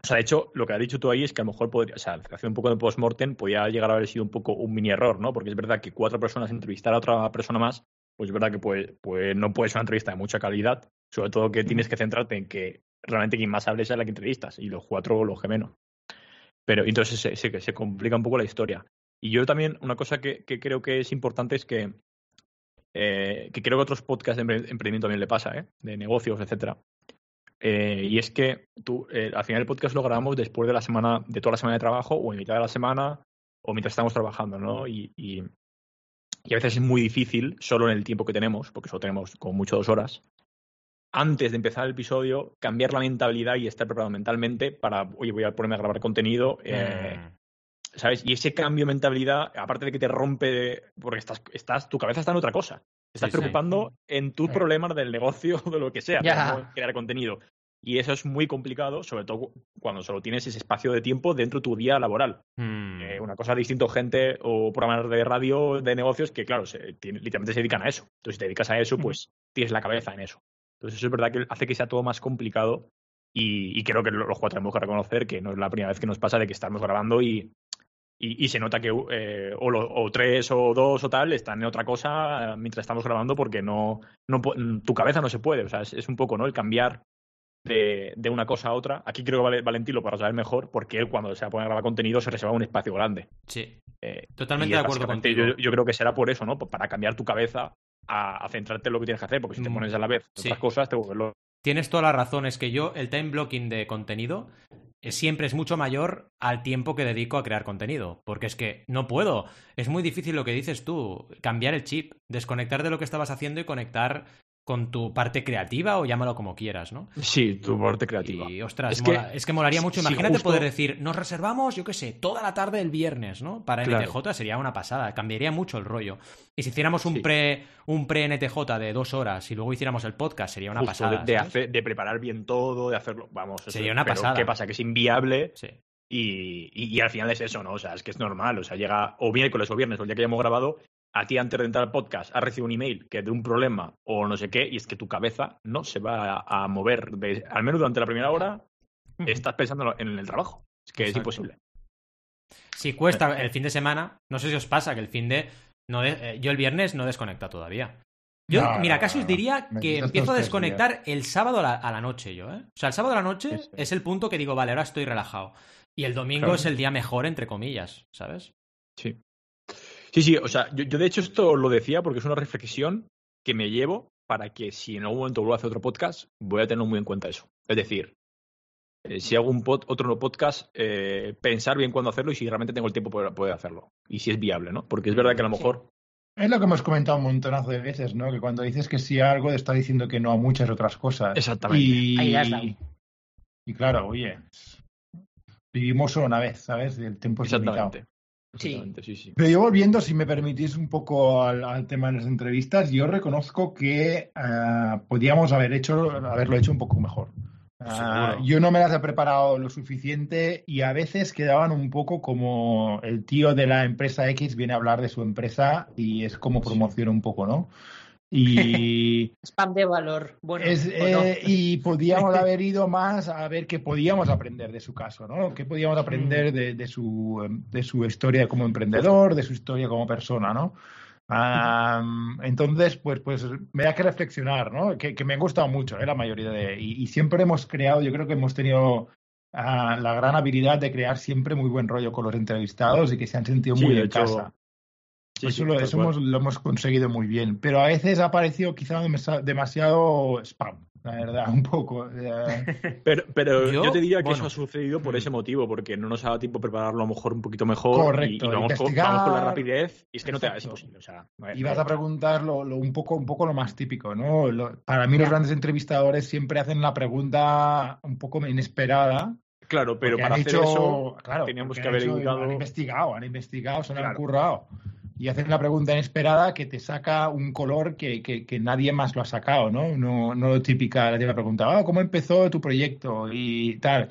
o sea, de hecho, lo que has dicho tú ahí es que a lo mejor podría, o sea, hacer un poco de post-mortem podría llegar a haber sido un poco un mini error, ¿no? Porque es verdad que cuatro personas entrevistar a otra persona más, pues es verdad que puede, pues no puede ser una entrevista de mucha calidad, sobre todo que tienes que centrarte en que realmente quien más hable sea la que entrevistas, y los cuatro los menos. Pero entonces se, se, se complica un poco la historia. Y yo también, una cosa que creo que es importante es que, eh, que creo que a otros podcasts de empre- emprendimiento también le pasa, ¿eh? de negocios, etcétera. Eh, y es que tú, eh, al final el podcast lo grabamos después de la semana, de toda la semana de trabajo, o en mitad de la semana, o mientras estamos trabajando, ¿no? Y, y, y a veces es muy difícil, solo en el tiempo que tenemos, porque solo tenemos como mucho dos horas, antes de empezar el episodio, cambiar la mentalidad y estar preparado mentalmente para, oye, voy a ponerme a grabar contenido. Mm. ¿Sabes? Y ese cambio de mentalidad, aparte de que te rompe, porque estás, estás, tu cabeza está en otra cosa. Te estás Sí, sí. preocupando en tus Sí. problemas del negocio o de lo que sea, no crear contenido. Y eso es muy complicado, sobre todo cuando solo tienes ese espacio de tiempo dentro de tu día laboral. Mm. Eh, una cosa distinto, gente o programas de radio, de negocios, que claro, se, tiene- literalmente se dedican a eso. Entonces, si te dedicas a eso, pues tienes la cabeza en eso. Entonces, eso es verdad que hace que sea todo más complicado y, y creo que lo- los cuatro tenemos que reconocer que no es la primera vez que nos pasa de que estamos grabando y, y, y se nota que eh, o, lo- o tres o dos o tal están en otra cosa eh, mientras estamos grabando porque no, no tu cabeza no se puede. O sea, es, es un poco, ¿no? El cambiar de, de una cosa a otra. Aquí creo que Vale- Valentín lo para saber mejor porque él cuando se pone a grabar contenido se reserva un espacio grande. Sí, Eh, totalmente de acuerdo contigo. Yo, yo creo que será por eso, ¿no? Para cambiar tu cabeza a, a centrarte en lo que tienes que hacer, porque si te Mm, pones a la vez sí. otras cosas, te vuelves. Tienes toda la razón, es que yo el time blocking de contenido siempre es mucho mayor al tiempo que dedico a crear contenido, porque es que no puedo, es muy difícil lo que dices tú, cambiar el chip, desconectar de lo que estabas haciendo y conectar con tu parte creativa o llámalo como quieras, ¿no? Sí, tu parte creativa. Y ostras, Es que- es que molaría mucho. si Imagínate justo- poder decir, nos reservamos, yo qué sé, toda la tarde el viernes, ¿no? Para Claro. NTJ sería una pasada, cambiaría mucho el rollo. Y si hiciéramos un Sí. pre un pre NTJ de dos horas y luego hiciéramos el podcast, sería una Justo pasada. de, de ¿sabes? hacer, de preparar bien todo, de hacerlo. Vamos, Sería una pero pasada. ¿Qué pasa? Que es inviable Sí. y, y, y al final es eso, ¿no? O sea, es que es normal. O sea, llega o miércoles o viernes o el día que hayamos grabado, a ti antes de entrar al podcast has recibido un email que de un problema o no sé qué, y es que tu cabeza no se va a, a mover. de- al menos durante la primera hora estás pensando en el trabajo. Es que Exacto. es imposible. Si cuesta el fin de semana, no sé si os pasa que el fin de. No de- eh, yo el viernes no desconecta todavía. Yo, No, mira, casi os no. diría que empiezo a desconectar el sábado a la, a la noche yo, ¿eh? O sea, el sábado a la noche Sí, sí. es el punto que digo, vale, ahora estoy relajado. Y el domingo Claro. es el día mejor, entre comillas, ¿sabes? Sí. Sí, sí, o sea, yo, yo de hecho esto lo decía porque es una reflexión que me llevo para que si en algún momento vuelvo a hacer otro podcast, voy a tener muy en cuenta eso. Es decir, eh, si hago un pod- otro podcast, eh, pensar bien cuándo hacerlo y si realmente tengo el tiempo para poder hacerlo. Y si es viable, ¿no? Porque es verdad que a lo Sí. mejor Es lo que hemos comentado un montonazo de veces, ¿no? Que cuando dices que sí a algo, te está diciendo que no a muchas otras cosas. Exactamente. Y, Ahí y claro, oye, vivimos solo una vez, ¿sabes? El tiempo es limitado. Sí. Sí, sí. Pero yo volviendo, si me permitís un poco al, al tema de las entrevistas, yo reconozco que ah, podíamos haber hecho, haberlo hecho un poco mejor. Ah, yo no me las he preparado lo suficiente y a veces quedaban un poco como el tío de la empresa X viene a hablar de su empresa y es como promociona un poco, ¿no? Y, Spam de valor. Bueno, es, o no. eh, y podíamos haber ido más a ver qué podíamos aprender de su caso, ¿no? ¿Qué podíamos aprender de, de su, em, de su historia como emprendedor, de su historia como persona, ¿no? Am, entonces, pues, pues me da que reflexionar, ¿no? Que, que me ha gustado mucho, ¿eh? La mayoría de... Y, y siempre hemos creado, yo creo que hemos tenido ah, la gran habilidad de crear siempre muy buen rollo con los entrevistados y que se han sentido Sí, muy en hecho, casa. Sí, Eso, sí, lo, eso hemos- lo hemos conseguido muy bien. Pero a veces ha aparecido quizá demasiado spam, la verdad, un poco. Pero, pero Yo, yo, te diría que bueno. eso ha sucedido por Mm. ese motivo, porque no nos ha dado tiempo prepararlo a lo mejor un poquito mejor. Correcto, Y, y vamos, con, investigar. vamos con la rapidez. Y es que no te es imposible. O sea, a ver, y vas a preguntar lo, lo- un, poco, un poco lo más típico, ¿no? Lo- para mí los grandes entrevistadores siempre hacen la pregunta un poco inesperada. Claro, pero porque para hacer hecho- eso claro, teníamos que han haber hecho- dedicado. Han investigado, han investigado, se lo han currado. Y hacen la pregunta inesperada que te saca un color que, que, que nadie más lo ha sacado, ¿no? No, no típica, la típica pregunta, ah, ¿cómo empezó tu proyecto? Y tal.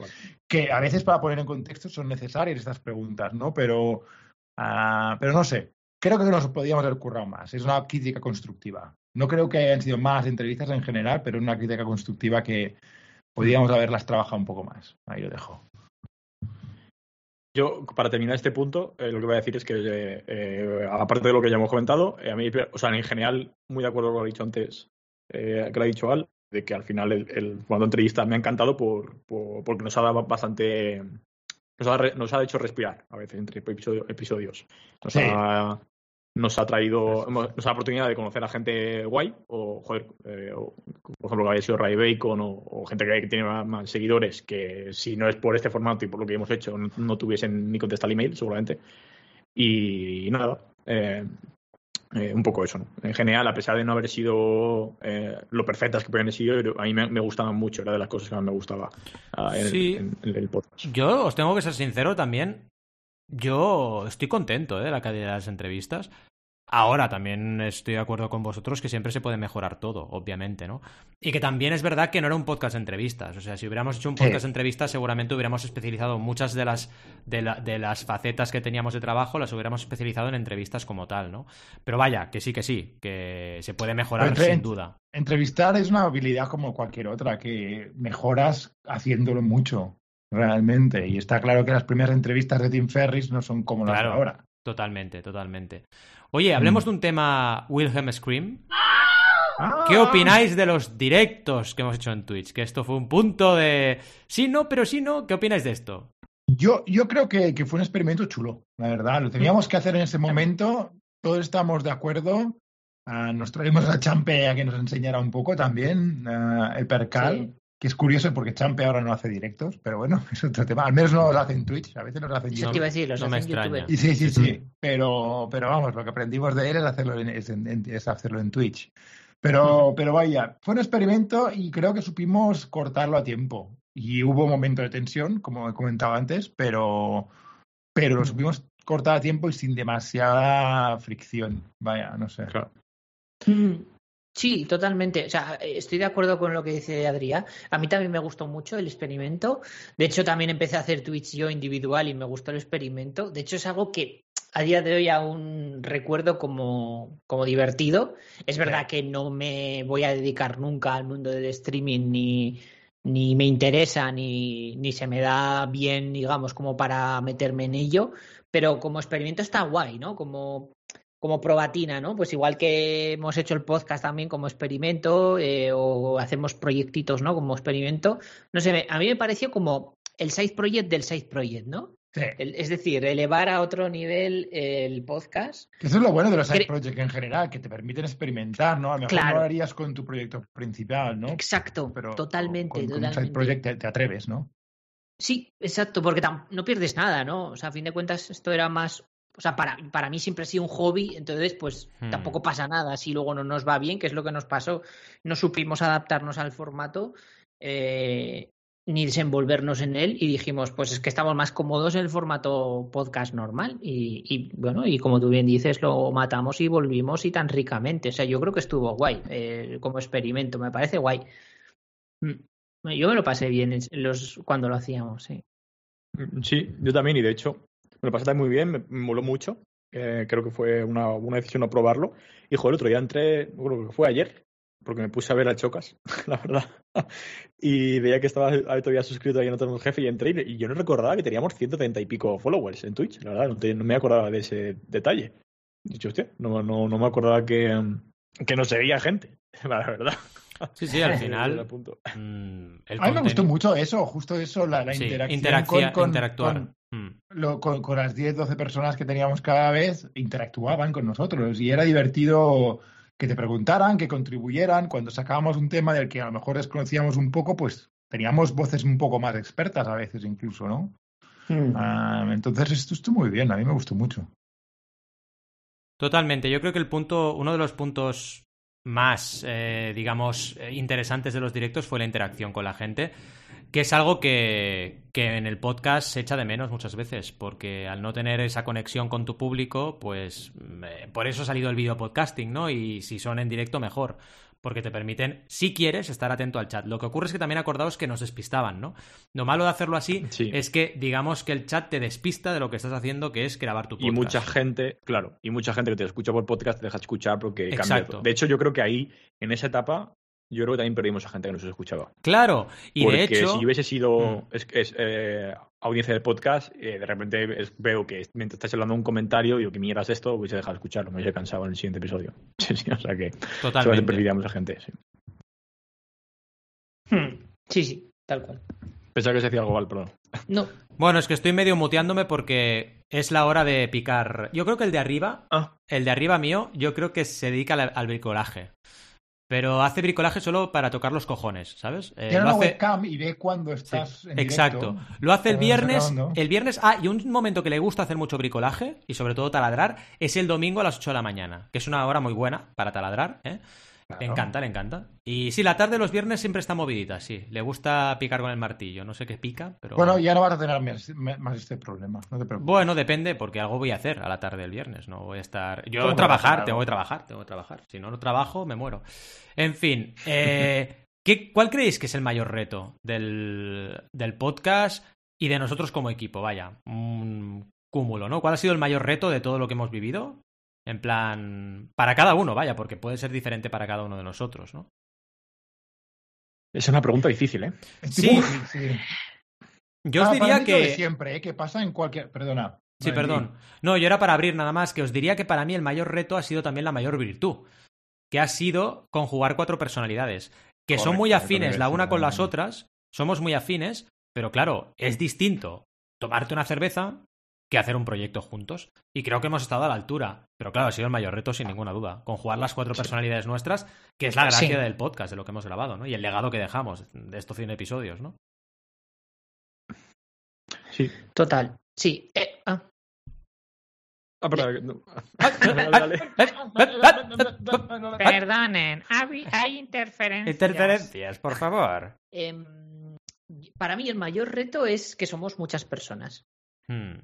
Que a veces para poner en contexto son necesarias estas preguntas, ¿no? Pero, ah, pero no sé. Creo que nos podíamos haber currado más. Es una crítica constructiva. No creo que hayan sido más entrevistas en general, pero una crítica constructiva que podíamos haberlas trabajado un poco más. Ahí lo dejo. Yo, para terminar este punto, eh, lo que voy a decir es que, eh, eh, aparte de lo que ya hemos comentado, a mí, o sea, en general, muy de acuerdo con lo que ha dicho antes, eh, que lo ha dicho Al, de que al final el, el formato entrevista me ha encantado por, por- porque nos ha dado bastante. Nos ha, nos ha hecho respirar a veces entre episodio- episodios. Nos, Sí. ha, nos ha traído. hemos- Nos ha dado la oportunidad de conocer a gente guay, o, joder, eh, o, por ejemplo, que había sido Ray Bacon, o, o gente que, tiene más, más seguidores, que si no es por este formato y por lo que hemos hecho, no, no tuviesen ni contestar el email, seguramente. Y, nada, eh, eh, un poco eso, ¿no? En general, a pesar de no haber sido lo perfectas que podían haber sido, a mí me, me gustaban mucho, era de las cosas que más me gustaba ah, en, el- Sí. en- en el podcast. Yo os tengo que ser sincero también. Yo estoy contento ¿eh? de la calidad de las entrevistas. Ahora también estoy de acuerdo con vosotros que siempre se puede mejorar todo, obviamente, ¿no? Y que también es verdad que no era un podcast de entrevistas. O sea, si hubiéramos hecho un Sí. podcast de entrevistas, seguramente hubiéramos especializado muchas de las, de, la- de las facetas que teníamos de trabajo, las hubiéramos especializado en entrevistas como tal, ¿no? Pero vaya, que sí, que sí, que se puede mejorar Entre- sin duda. Entrevistar es una habilidad como cualquier otra, que mejoras haciéndolo mucho, realmente. Y está claro que las primeras entrevistas de Tim Ferris no son como las de ahora. Totalmente, totalmente. Oye, hablemos Mm. de un tema Wilhelm Scream. Ah. ¿Qué opináis de los directos que hemos hecho en Twitch? Que esto fue un punto de sí, no, pero sí, no. ¿Qué opináis de esto? Yo, yo creo que, que fue un experimento chulo, la verdad. Lo teníamos que hacer en ese momento. Todos estamos de acuerdo. Ah, nos traemos a Champe a que nos enseñara un poco también ah, el percal, Sí. Que es curioso porque Champe ahora no hace directos, pero bueno, es otro tema. Al menos no lo hace en Twitch, a veces los hace en Eso YouTube. te iba a decir, los no hacen extraña. youtubers. Y sí, sí, Sí, sí. Pero, pero vamos, lo que aprendimos de él es hacerlo en, es en- en- es hacerlo en Twitch. Pero, pero vaya, fue un experimento y creo que supimos cortarlo a tiempo. Y hubo un momento de tensión, como he comentado antes, pero, pero lo supimos cortar a tiempo y sin demasiada fricción. Vaya, no sé. Claro. Sí, totalmente. O sea, eh, estoy de acuerdo con lo que dice Adrián. A mí también me gustó mucho el experimento. De hecho, también empecé a hacer Twitch yo individual y me gustó el experimento. De hecho, es algo que a día de hoy aún recuerdo como, como divertido. Es verdad que no me voy a dedicar nunca al mundo del streaming ni, ni me interesa ni, ni se me da bien, digamos, como para meterme en ello. Pero como experimento está guay, ¿no? Como como probatina, ¿no? Pues igual que hemos hecho el podcast también como experimento eh, o hacemos proyectitos, ¿no? Como experimento. No sé, a mí me pareció como el side project del side project, ¿no? Sí. El- es decir, elevar a otro nivel el podcast. Eso es lo bueno de los side projects en general, que te permiten experimentar, ¿no? A lo mejor Claro. no lo harías con tu proyecto principal, ¿no? Exacto, Pero totalmente, con, con un totalmente. side project te, te atreves, ¿no? Sí, exacto, porque no pierdes nada, ¿no? O sea, a fin de cuentas, esto era más o sea, para, para mí siempre ha sido un hobby, entonces pues Hmm. tampoco pasa nada si luego no nos va bien, que es lo que nos pasó. No supimos adaptarnos al formato eh, ni desenvolvernos en él y dijimos, pues es que estamos más cómodos en el formato podcast normal y, y, bueno, y como tú bien dices, lo matamos y volvimos y tan ricamente. O sea, yo creo que estuvo guay eh, como experimento, me parece guay. Mm. Yo me lo pasé bien en los, cuando lo hacíamos, sí. Sí, yo también, y de hecho, me lo pasé también muy bien, me, me moló mucho. Eh, creo que fue una, una decisión no probarlo. Y joder, el otro día entré, creo que fue ayer, porque me puse a ver a Chocas, la verdad. Y veía que estaba todavía suscrito ahí en otro jefe y entré y, y yo no recordaba que teníamos 130 y pico followers en Twitch, la verdad, no, te- no me acordaba de ese detalle. Dicho, hostia, no, no, no me acordaba que, que no seguía gente, la verdad. Sí, sí, al final. mm, el A mí me gustó mucho eso, justo eso, la, la Sí, interacción interaccia- con, con- interactuar. con- Mm. lo- con- con las 10, 12 personas que teníamos cada vez, interactuaban con nosotros y era divertido que te preguntaran, que contribuyeran. Cuando sacábamos un tema del que a lo mejor desconocíamos un poco, pues teníamos voces un poco más expertas a veces incluso, ¿no? Ah, entonces esto estuvo muy bien, a mí me gustó mucho. Totalmente. Yo creo que el punto, uno de los puntos más, eh, digamos, eh, interesantes de los directos fue la interacción con la gente, que es algo que, que en el podcast se echa de menos muchas veces, porque al no tener esa conexión con tu público, pues mm, eh, por eso ha salido el video podcasting, ¿no? Y si son en directo, mejor. Porque te permiten, si quieres, estar atento al chat. Lo que ocurre es que también acordaos que nos despistaban, ¿no? Lo malo de hacerlo así Sí. es que, digamos, que el chat te despista de lo que estás haciendo, que es grabar tu Y podcast. mucha gente, claro, y mucha gente que te escucha por podcast te deja escuchar porque cambia Exacto. todo. De hecho, yo creo que ahí, en esa etapa, yo creo que también perdimos a gente que nos escuchaba. Claro, y porque de hecho. si hubiese sido Mm. es, es, eh, audiencia del podcast, eh, de repente es- veo que mientras estás hablando un comentario, digo que miras esto, hubiese dejado de escucharlo, me hubiese cansado en el siguiente episodio. Sí, sí, o sea que Totalmente. perdería a gente. Sí. Hmm. Sí, sí, tal cual. Pensaba que se hacía algo mal, perdón. No, Bueno, es que estoy medio muteándome porque es la hora de picar. Yo creo que el de arriba, Ah, el de arriba mío, yo creo que se dedica al, al bricolaje. Pero hace bricolaje solo para tocar los cojones, ¿sabes? Eh, Tiene lo una hace- webcam y ve cuando estás en Exacto. directo. Lo hace el viernes. El viernes. Ah, y un momento que le gusta hacer mucho bricolaje y sobre todo taladrar es el domingo a las 8 de la mañana, que es una hora muy buena para taladrar, ¿eh? Le encanta, le encanta. Y sí, la tarde los viernes siempre está movidita, sí. Le gusta picar con el martillo. No sé qué pica, pero. Bueno, ya no vas a tener más, más este problema, no te preocupes. Bueno, depende, porque algo voy a hacer a la tarde del viernes. No voy a estar. Yo ¿Cómo trabajar, tengo que trabajar, tengo que trabajar. Si no, no trabajo, me muero. En fin, eh, ¿qué, ¿cuál creéis que es el mayor reto del, del podcast y de nosotros como equipo? Vaya, un cúmulo, ¿no? ¿Cuál ha sido el mayor reto de todo lo que hemos vivido? En plan, para cada uno, vaya, porque puede ser diferente para cada uno de nosotros, ¿no? es una pregunta difícil, ¿eh? Sí. sí. Yo os Ah, para diría mí lo de que. siempre, ¿eh? que pasa en cualquier. Perdona. Sí, perdón. No, yo era para abrir nada más, que os diría que para mí el mayor reto ha sido también la mayor virtud, que ha sido conjugar cuatro personalidades, que son muy afines la una con las otras, somos muy afines, pero claro, es distinto tomarte una cerveza que hacer un proyecto juntos. Y creo que hemos estado a la altura. Pero claro, ha sido el mayor reto, sin ninguna duda. Conjugar las cuatro personalidades nuestras, que es la gracia Sí. del podcast, de lo que hemos grabado, ¿no? Y el legado que dejamos de estos 100 episodios, ¿no? Sí. total. Sí. Eh, ah. Ah, perdón. Perdonen, hay, hay interferencias. Interferencias, por favor. Em, para mí el mayor reto es que somos muchas personas. Hmm,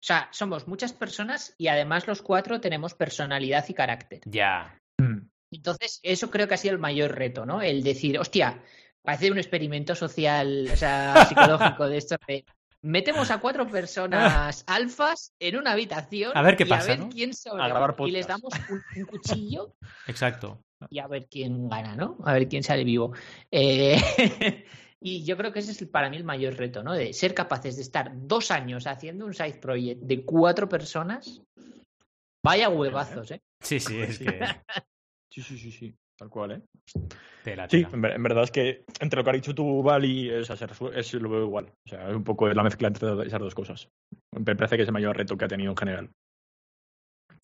O sea, somos muchas personas y además los cuatro tenemos personalidad y carácter. ya. Mm. Entonces, eso creo que ha sido el mayor reto, ¿no? El decir, hostia, parece un experimento social, o sea, psicológico de esto. de, metemos a cuatro personas alfas en una habitación A ver qué y pasa, a ver ¿no? quién sobrevive. A grabar y les damos un, un cuchillo Exacto. y a ver quién gana, ¿no? A ver quién sale vivo. Eh, y yo creo que ese es el- para mí el mayor reto, ¿no? De ser capaces de estar dos años haciendo un side project de cuatro personas. Vaya huevazos, ¿eh? Sí, sí, es que. Sí, sí, sí, sí. Tal cual, ¿eh? Tela, Sí, tela. en, ver- en verdad es que entre lo que ha dicho tú, Val, y o sea, se resu- es, lo veo igual. O sea, es un poco la mezcla entre esas dos cosas. Me parece que es el mayor reto que ha tenido en general.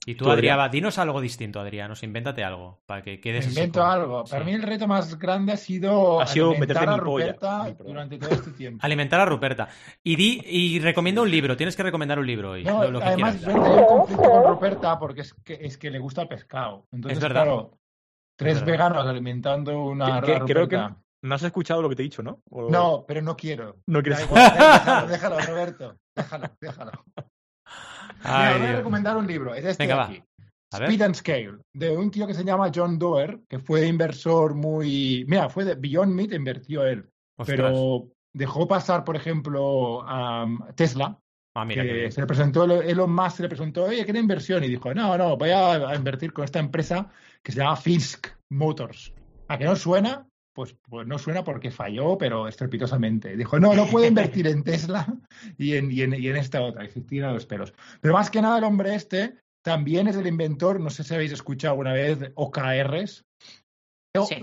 Y tú, Tú, Adrián, Adrián. va, dinos algo distinto, Adrián. Nos invéntate algo para que quedes Me invento algo. Para Sí. mí el reto más grande ha sido, Ha sido alimentar meterte a polla. Ruperta durante todo este tiempo. Alimentar a Ruperta. Y di y recomienda un libro. Tienes que recomendar un libro hoy. No, lo, lo que además, quieras. yo tenía un conflicto con Ruperta porque es que, es que le gusta el pescado. Entonces, Es verdad. claro, tres verdad. veganos alimentando una Que- creo que no has escuchado lo que te he dicho, ¿no? O- No, pero no quiero. No quieres. igual, déjalo, déjalo, Roberto. Déjalo, déjalo. Ay, voy a recomendar un libro. Es este Venga, va. aquí. Speed and Scale, de un tío que se llama John Doerr, que fue inversor muy... Mira, fue de Beyond Meat, invirtió él, Ostras. pero dejó pasar, por ejemplo, a Tesla, Ah, mira, que se le presentó, Elon Musk se le presentó, oye, ¿qué inversión? Y dijo, no, no, voy a invertir con esta empresa que se llama Fisk Motors. ¿A que no suena? Pues, pues no suena porque falló, pero estrepitosamente. Dijo, no, no puedo invertir en Tesla y en, y en, y en esta otra. Y tira los pelos. Pero más que nada el hombre este también es el inventor, no sé si habéis escuchado alguna vez, OKRs. Sí.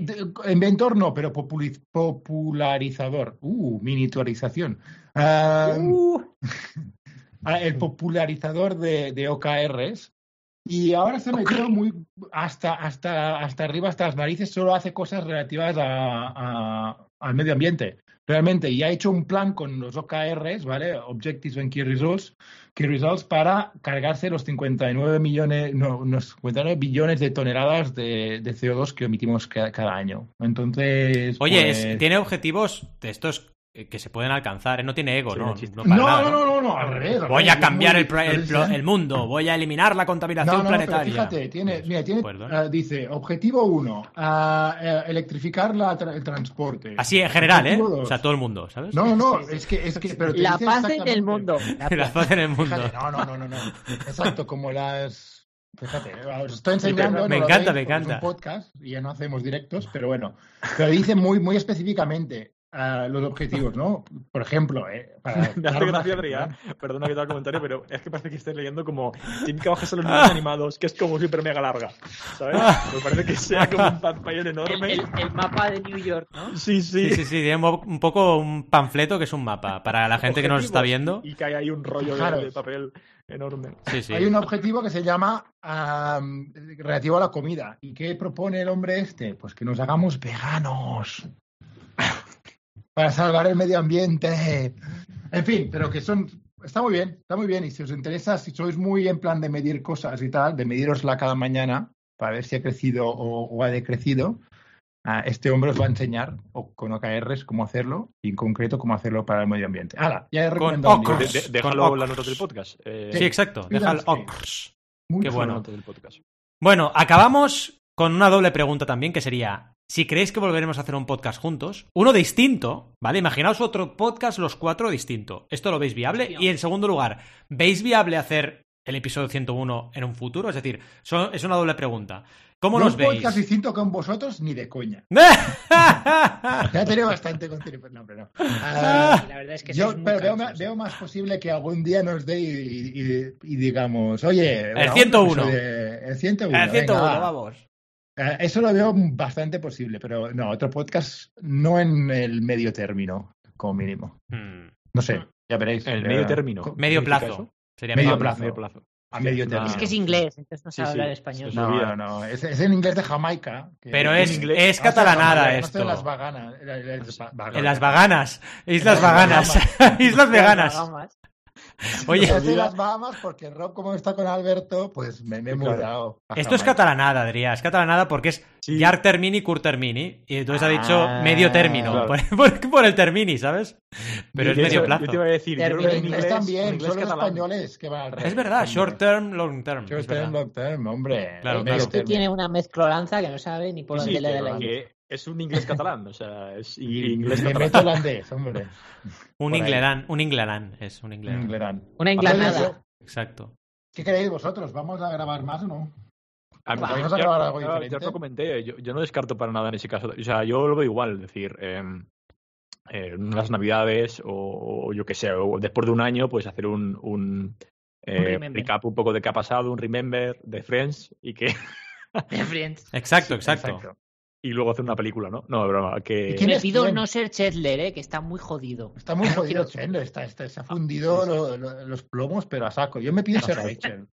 inventor no, pero popularizador. Uh, miniaturización. Ah, ah, el popularizador de, de OKRs. Y ahora se ha metido muy hasta, hasta, hasta arriba, hasta las narices, solo hace cosas relativas a, a- al medio ambiente. Realmente, y ha hecho un plan con los OKRs, ¿vale? Objectives and Key Results, Key Results para cargarse los 59 millones, no, los 59 billones de toneladas de, de CO2 que emitimos ca- cada, año. Entonces. Oye, pues- es- tiene objetivos de estos que se pueden alcanzar. ¿eh? No tiene ego, Sí, ¿no? No, no, nada, no, no, no, no, al revés, Voy a cambiar el, mundo, voy a eliminar la contaminación No, no, pero planetaria. fíjate, tiene, mira, tiene, Perdón. ah, dice, objetivo uno, eh, electrificar la tra- el transporte. Así en general, ¿eh? O sea, todo el mundo, ¿sabes? No, no, es que, es que, pero te La dice paz en el mundo. La La paz. en el mundo. Fíjate, no, no, no, no, no. Exacto, como las. Fíjate, os estoy enseñando. Me encanta, veis me es encanta. un podcast y ya no hacemos directos, pero bueno. Pero dice muy, muy específicamente ah, los objetivos, ¿no? Por ejemplo, eh, para Me hace gracia, Adrián. Perdona que te haga el comentario, pero es que parece que estés leyendo como típica hoja sobre los dibujos animados, que es como súper mega larga. ¿Sabes? Me parece que sea como un papel El, enorme. el- el mapa de New York, ¿no? Sí, sí. Sí, sí, sí, tiene un po- un poco un panfleto que es un mapa. Para la gente que nos está viendo. Y que hay ahí un rollo de- papel enorme. Sí, sí. Hay un objetivo que se llama am, relativo a la comida. ¿Y qué propone el hombre este? Pues que nos hagamos veganos. Para salvar el medio ambiente. En fin, pero que son. Está muy bien, está muy bien. Y si os interesa, si sois muy en plan de medir cosas y tal, de medirosla cada mañana para ver si ha crecido o, o ha decrecido, este hombre os va a enseñar o con OKRs cómo hacerlo y en concreto cómo hacerlo para el medio ambiente. ¡Hala! Ya he recomendado. De- de- Con déjalo Ocros. las notas del podcast. Eh, Sí, exacto. Sí, Deja el sí. ocrs. Muy qué bueno. del podcast. Bueno, acabamos con una doble pregunta también, que sería, si creéis que volveremos a hacer un podcast juntos, uno distinto, ¿vale? Imaginaos otro podcast los cuatro distinto. ¿Esto lo veis viable? Y en segundo lugar, ¿veis viable hacer el episodio 101 en un futuro? Es decir, son- es una doble pregunta. ¿Cómo No nos un veis? podcast distinto con vosotros ni de coña. Ya tenía bastante con No, hombre, no. Ah, La verdad es que yo pero veo, más posible que algún día nos dé y, y- y digamos, oye, El vamos, 101. eso de- el 101. El 101, venga, va. vamos. Eh, Eso lo veo bastante posible, pero no, otro podcast no en el medio término, como mínimo. Hmm, No sé, ya veréis. En el Eh, medio término. Medio ¿Qué significa plazo. Sería Medio plazo. Medio plazo. A medio Ah. término. Es que es inglés, entonces no Sí, sabe sí. hablar Es español. No, no, no. Es, es en inglés de Jamaica. que- Pero es, inglés. es No sé, catalanada no esto. sé, las vaganas. eh, vaganas. En las Vaganas. Islas Las Vaganas. Islas veganas. Oye, Yo sé las Bahamas porque Rob, como está con Alberto, pues me, me he mudado. esto es catalanada, Adrián. Es catalanada porque es Sí. Yar Termini, Cur Termini. Y entonces ha dicho Ah, medio término. claro. Por, por- por el Termini, ¿sabes? Pero es medio plazo. Yo te iba a decir, yo creo que En inglés también, en inglés son los españoles que van al revés. Es verdad, short term, long term. Short term, long term, hombre. Claro, claro. Esto término. tiene una mezclolanza que no sabe ni por Sí, dónde sí, le pero la es un inglés catalán, o sea, es inglés catalán. meto holandés, hombre. Un inglerán, un inglerán. Es un inglerán. Inglerán. Una inglanada. Exacto. ¿Qué queréis vosotros? ¿Vamos a grabar más o no? A mí- Va, vamos a yo- grabar algo yo- diferente. Yo os lo comenté, yo, yo no descarto para nada en ese caso. O sea, yo lo veo igual, es decir, eh, eh, unas navidades o, o yo qué sé, o después de un año, pues hacer un, un, eh, recap un poco de qué ha pasado, un remember de Friends y que De Friends. Exacto, exacto. Y luego hacer una película, ¿no? No, broma, que ¿Y quién Me es pido quién? no ser Chetler, ¿eh? que está muy jodido. Está muy No jodido quiero- Chandler, está, está- se ha fundido lo- lo- los plomos, pero a saco. Yo me pido ser Rachel.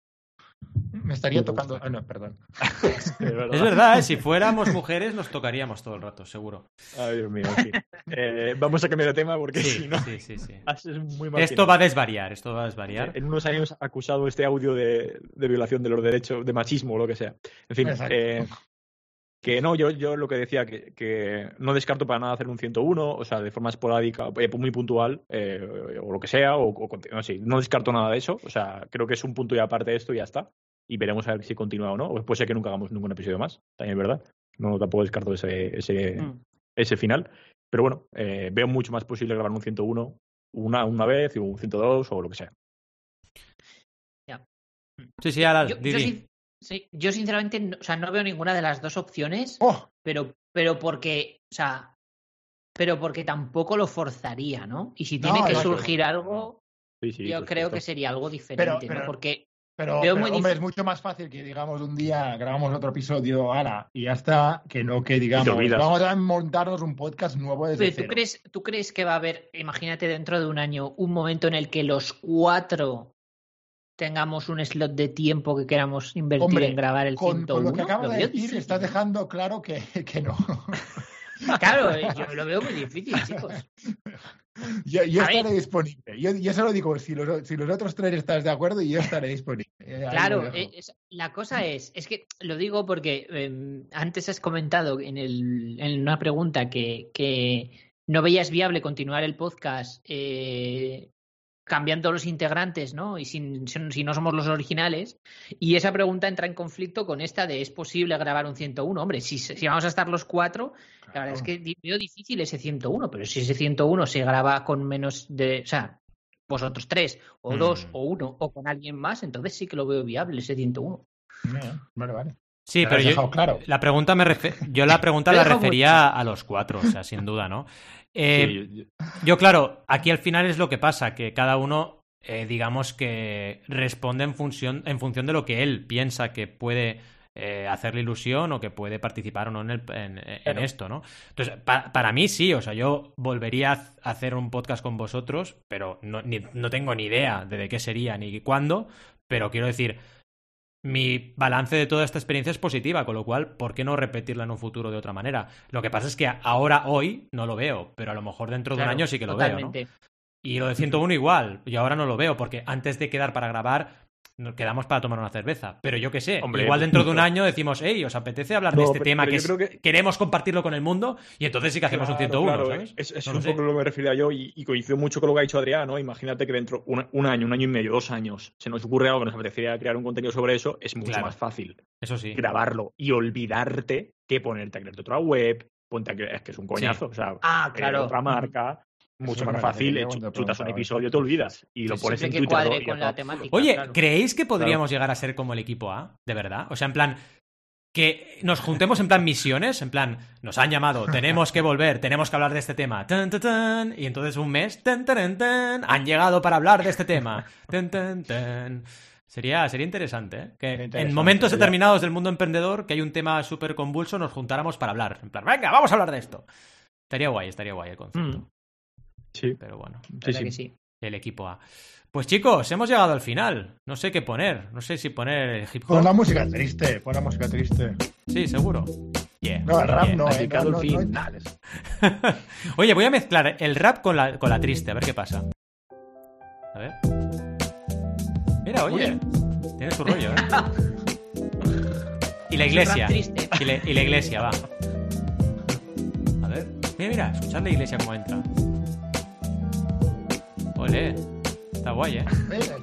Me estaría tocando. Ah, no, perdón. Es verdad. Es verdad, ¿eh? si fuéramos mujeres nos tocaríamos todo el rato, seguro. Ay, Dios mío, fin. Eh, vamos a cambiar de tema porque Sí, si no, sí, sí, sí. haces muy Esto va a desvariar, esto va a desvariar. En unos años acusado este audio de, de violación de los derechos, de machismo o lo que sea. En fin, eh, que no, yo, yo lo que decía, que, que no descarto para nada hacer un 101, o sea, de forma esporádica, eh, muy puntual, eh, o lo que sea, o, o no, sé, no descarto nada de eso, o sea, creo que es un punto y aparte de esto y ya está. Y veremos a ver si continúa o no, o puede ser que nunca hagamos ningún episodio más, también es verdad. No, tampoco descarto ese, ese, Mm. ese final. Pero bueno, eh, veo mucho más posible grabar un 101 una, una vez, y un 102 o lo que sea. Sí, sí, ahora, Yo, di, yo di. Sí, yo sinceramente, no, o sea, no veo ninguna de las dos opciones, ¡Oh! pero, pero porque, o sea, pero porque tampoco lo forzaría, ¿no? Y si tiene No, que no, surgir algo, Sí, sí, yo creo supuesto. que sería algo diferente, pero- ¿no? Porque Pero, Veo pero, muy hombre, es mucho más fácil que digamos un día grabamos otro episodio, ala, y ya está, que no que digamos, vamos a montarnos un podcast nuevo desde Pero ¿tú cero. crees, ¿Tú crees que va a haber, imagínate dentro de un año, un momento en el que los cuatro tengamos un slot de tiempo que queramos invertir Hombre, en grabar el Con, 101? con lo que acabas de decir, difícil. estás dejando claro que, que no. Claro, yo lo veo muy difícil, chicos. Yo, estaré ver. disponible. Yo, yo solo digo, si los, si los otros tres estás de acuerdo, yo estaré disponible. Eh, Claro, eh, es- la cosa es, es que lo digo porque eh, antes has comentado en, el, en una pregunta que, que no veías viable continuar el podcast eh, cambiando los integrantes, ¿no? Y sin, sin- si no somos los originales. Y esa pregunta entra en conflicto con esta de ¿es posible grabar un 101? Hombre, si, si vamos a estar los cuatro, la verdad es que veo difícil ese 101, pero si ese 101 se graba con menos de, o sea, vosotros tres, o Mm. dos, o uno, o con alguien más, entonces sí que lo veo viable ese 101. Eh, Vale, vale. Sí, pero yo, claro. la pregunta me refe- yo la pregunta la refería a los cuatro, o sea, sin duda, ¿no? Eh, Sí, yo- Yo, claro, aquí al final es lo que pasa, que cada uno, eh, digamos que responde en función, en función de lo que él piensa que puede eh, hacerle ilusión o que puede participar o no en, el- en- en Claro. esto, ¿no? Entonces, pa- para mí sí, o sea, yo volvería a ha- hacer un podcast con vosotros, pero no, ni- no tengo ni idea de, de qué sería ni cuándo, pero quiero decir, mi balance de toda esta experiencia es positiva, con lo cual, ¿por qué no repetirla en un futuro de otra manera? Lo que pasa es que ahora, hoy, no lo veo, pero a lo mejor dentro de un año sí que lo veo. Y lo de 101 igual, y ahora no lo veo, porque antes de quedar para grabar, nos quedamos para tomar una cerveza. Pero yo qué sé, Hombre, igual dentro de un año decimos, hey, ¿os apetece hablar de este pero- tema pero que, yo es- creo que- queremos compartirlo con el mundo? Y entonces sí que hacemos un Claro, 101, claro, ¿sabes? Es, es No un lo sé. poco lo que me refería yo y, y coincido mucho con lo que ha dicho Adrián, ¿no? Imagínate que dentro un, un año, un año y medio, dos años, se nos ocurre algo que nos apetecería crear un contenido sobre eso, es mucho Claro. más fácil Eso sí. grabarlo y olvidarte que ponerte a crearte otra web, ponte a crear, es que es un coñazo, o sea, Ah, eh, claro. otra marca, mucho más fácil, chutas un episodio, te olvidas y lo pones en que Twitter. con la temática. Oye, claro. ¿creéis que podríamos llegar a ser como el equipo A? ¿De verdad? O sea, en plan, que nos juntemos en plan misiones, en plan, nos han llamado, tenemos que volver, tenemos que hablar de este tema, tan, tan, tan, y entonces un mes, tan, tan, tan, han llegado para hablar de este tema, tan, tan, tan. Sería, sería interesante, ¿eh? Que interesante, en momentos sería. determinados del mundo emprendedor, que hay un tema súper convulso, nos juntáramos para hablar. En plan, venga, vamos a hablar de esto. Estaría guay, estaría guay el concepto. Mm. Sí, Pero bueno, sí, ¿Verdad sí. que sí? el equipo A. Pues chicos, hemos llegado al final. No sé qué poner. No sé si poner hip hop. Pon la música triste, pon la música triste. Sí, seguro. Yeah. No, el rap Yeah. no, eh, no, fin. Oye, voy a mezclar el rap con la, con la triste, a ver qué pasa. A ver. Mira, oye. Oye. Tiene su rollo, ¿eh? Y la iglesia. Y, le- y la iglesia, va. A ver. Mira, mira, escuchad la iglesia cómo entra. Ole. Está guay, ¿eh?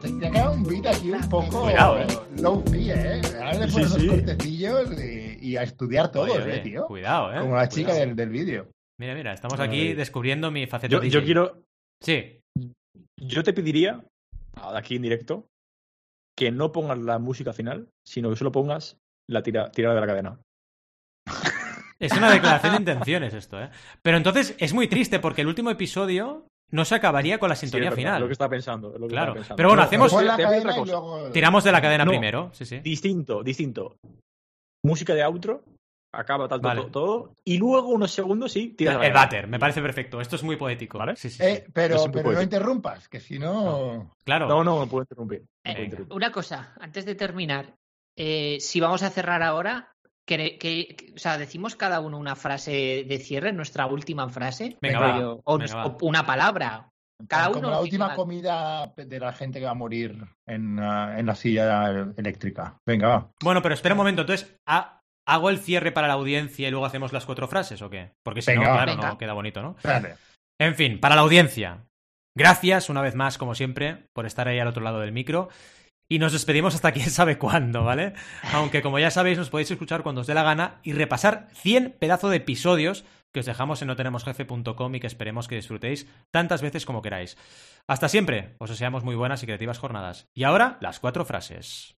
Te, te ha quedado un beat aquí un poco Cuidado, eh. low fi, ¿eh? Ahora le pones sí. unos cortecillos y, y a estudiar todos, Oye, oye, ¿eh, tío? Cuidado, ¿eh? Como la chica Cuidado. del, del vídeo. Mira, mira, estamos aquí descubriendo mi faceta Yo, DJ. yo quiero, Sí. yo te pediría, aquí en directo, que no pongas la música final, sino que solo pongas la tira, tirada de la cadena. Es una declaración de intenciones esto, ¿eh? Pero entonces es muy triste porque el último episodio no se acabaría con la Sí, sintonía es verdad, final. Lo que estaba pensando. Lo que Claro. pensando. Pero bueno, No, hacemos- la te cosa. luego... Tiramos de la cadena No. primero, sí, sí. Distinto, distinto. Música de outro acaba tal, Vale. todo, todo, y luego unos segundos sí, tiras El gana. váter, me parece perfecto. Esto es muy poético. Vale. Sí, sí, Eh, sí. pero pero no interrumpas, que si no. Claro. No, no, no puedo interrumpir. no puedo Eh, interrumpir. una cosa, antes de terminar, eh, si vamos a cerrar ahora, que, o sea, decimos cada uno una frase de cierre, nuestra última frase, Venga, va. o, venga, va. o una palabra. Cada como uno la última una- comida de la gente que va a morir en, ah, en la silla eléctrica. Venga, va. Bueno, pero espera un momento. Entonces, ¿ha- ¿hago el cierre para la audiencia y luego hacemos las cuatro frases o qué? Porque si Venga, no, claro, no queda bonito, ¿no? Espérate. En fin, para la audiencia. Gracias una vez más, como siempre, por estar ahí al otro lado del micro. Y nos despedimos hasta quién sabe cuándo, ¿vale? Aunque como ya sabéis, nos podéis escuchar cuando os dé la gana y repasar 100 pedazos de episodios que os dejamos en notenemosjefe.com y que esperemos que disfrutéis tantas veces como queráis. Hasta siempre, os deseamos muy buenas y creativas jornadas. Y ahora, las cuatro frases.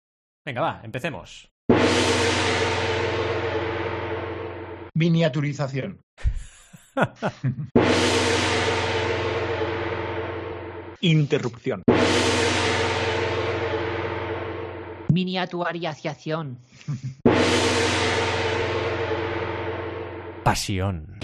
Venga, va, empecemos. Miniaturización. Interrupción. Miniaturización. Pasión.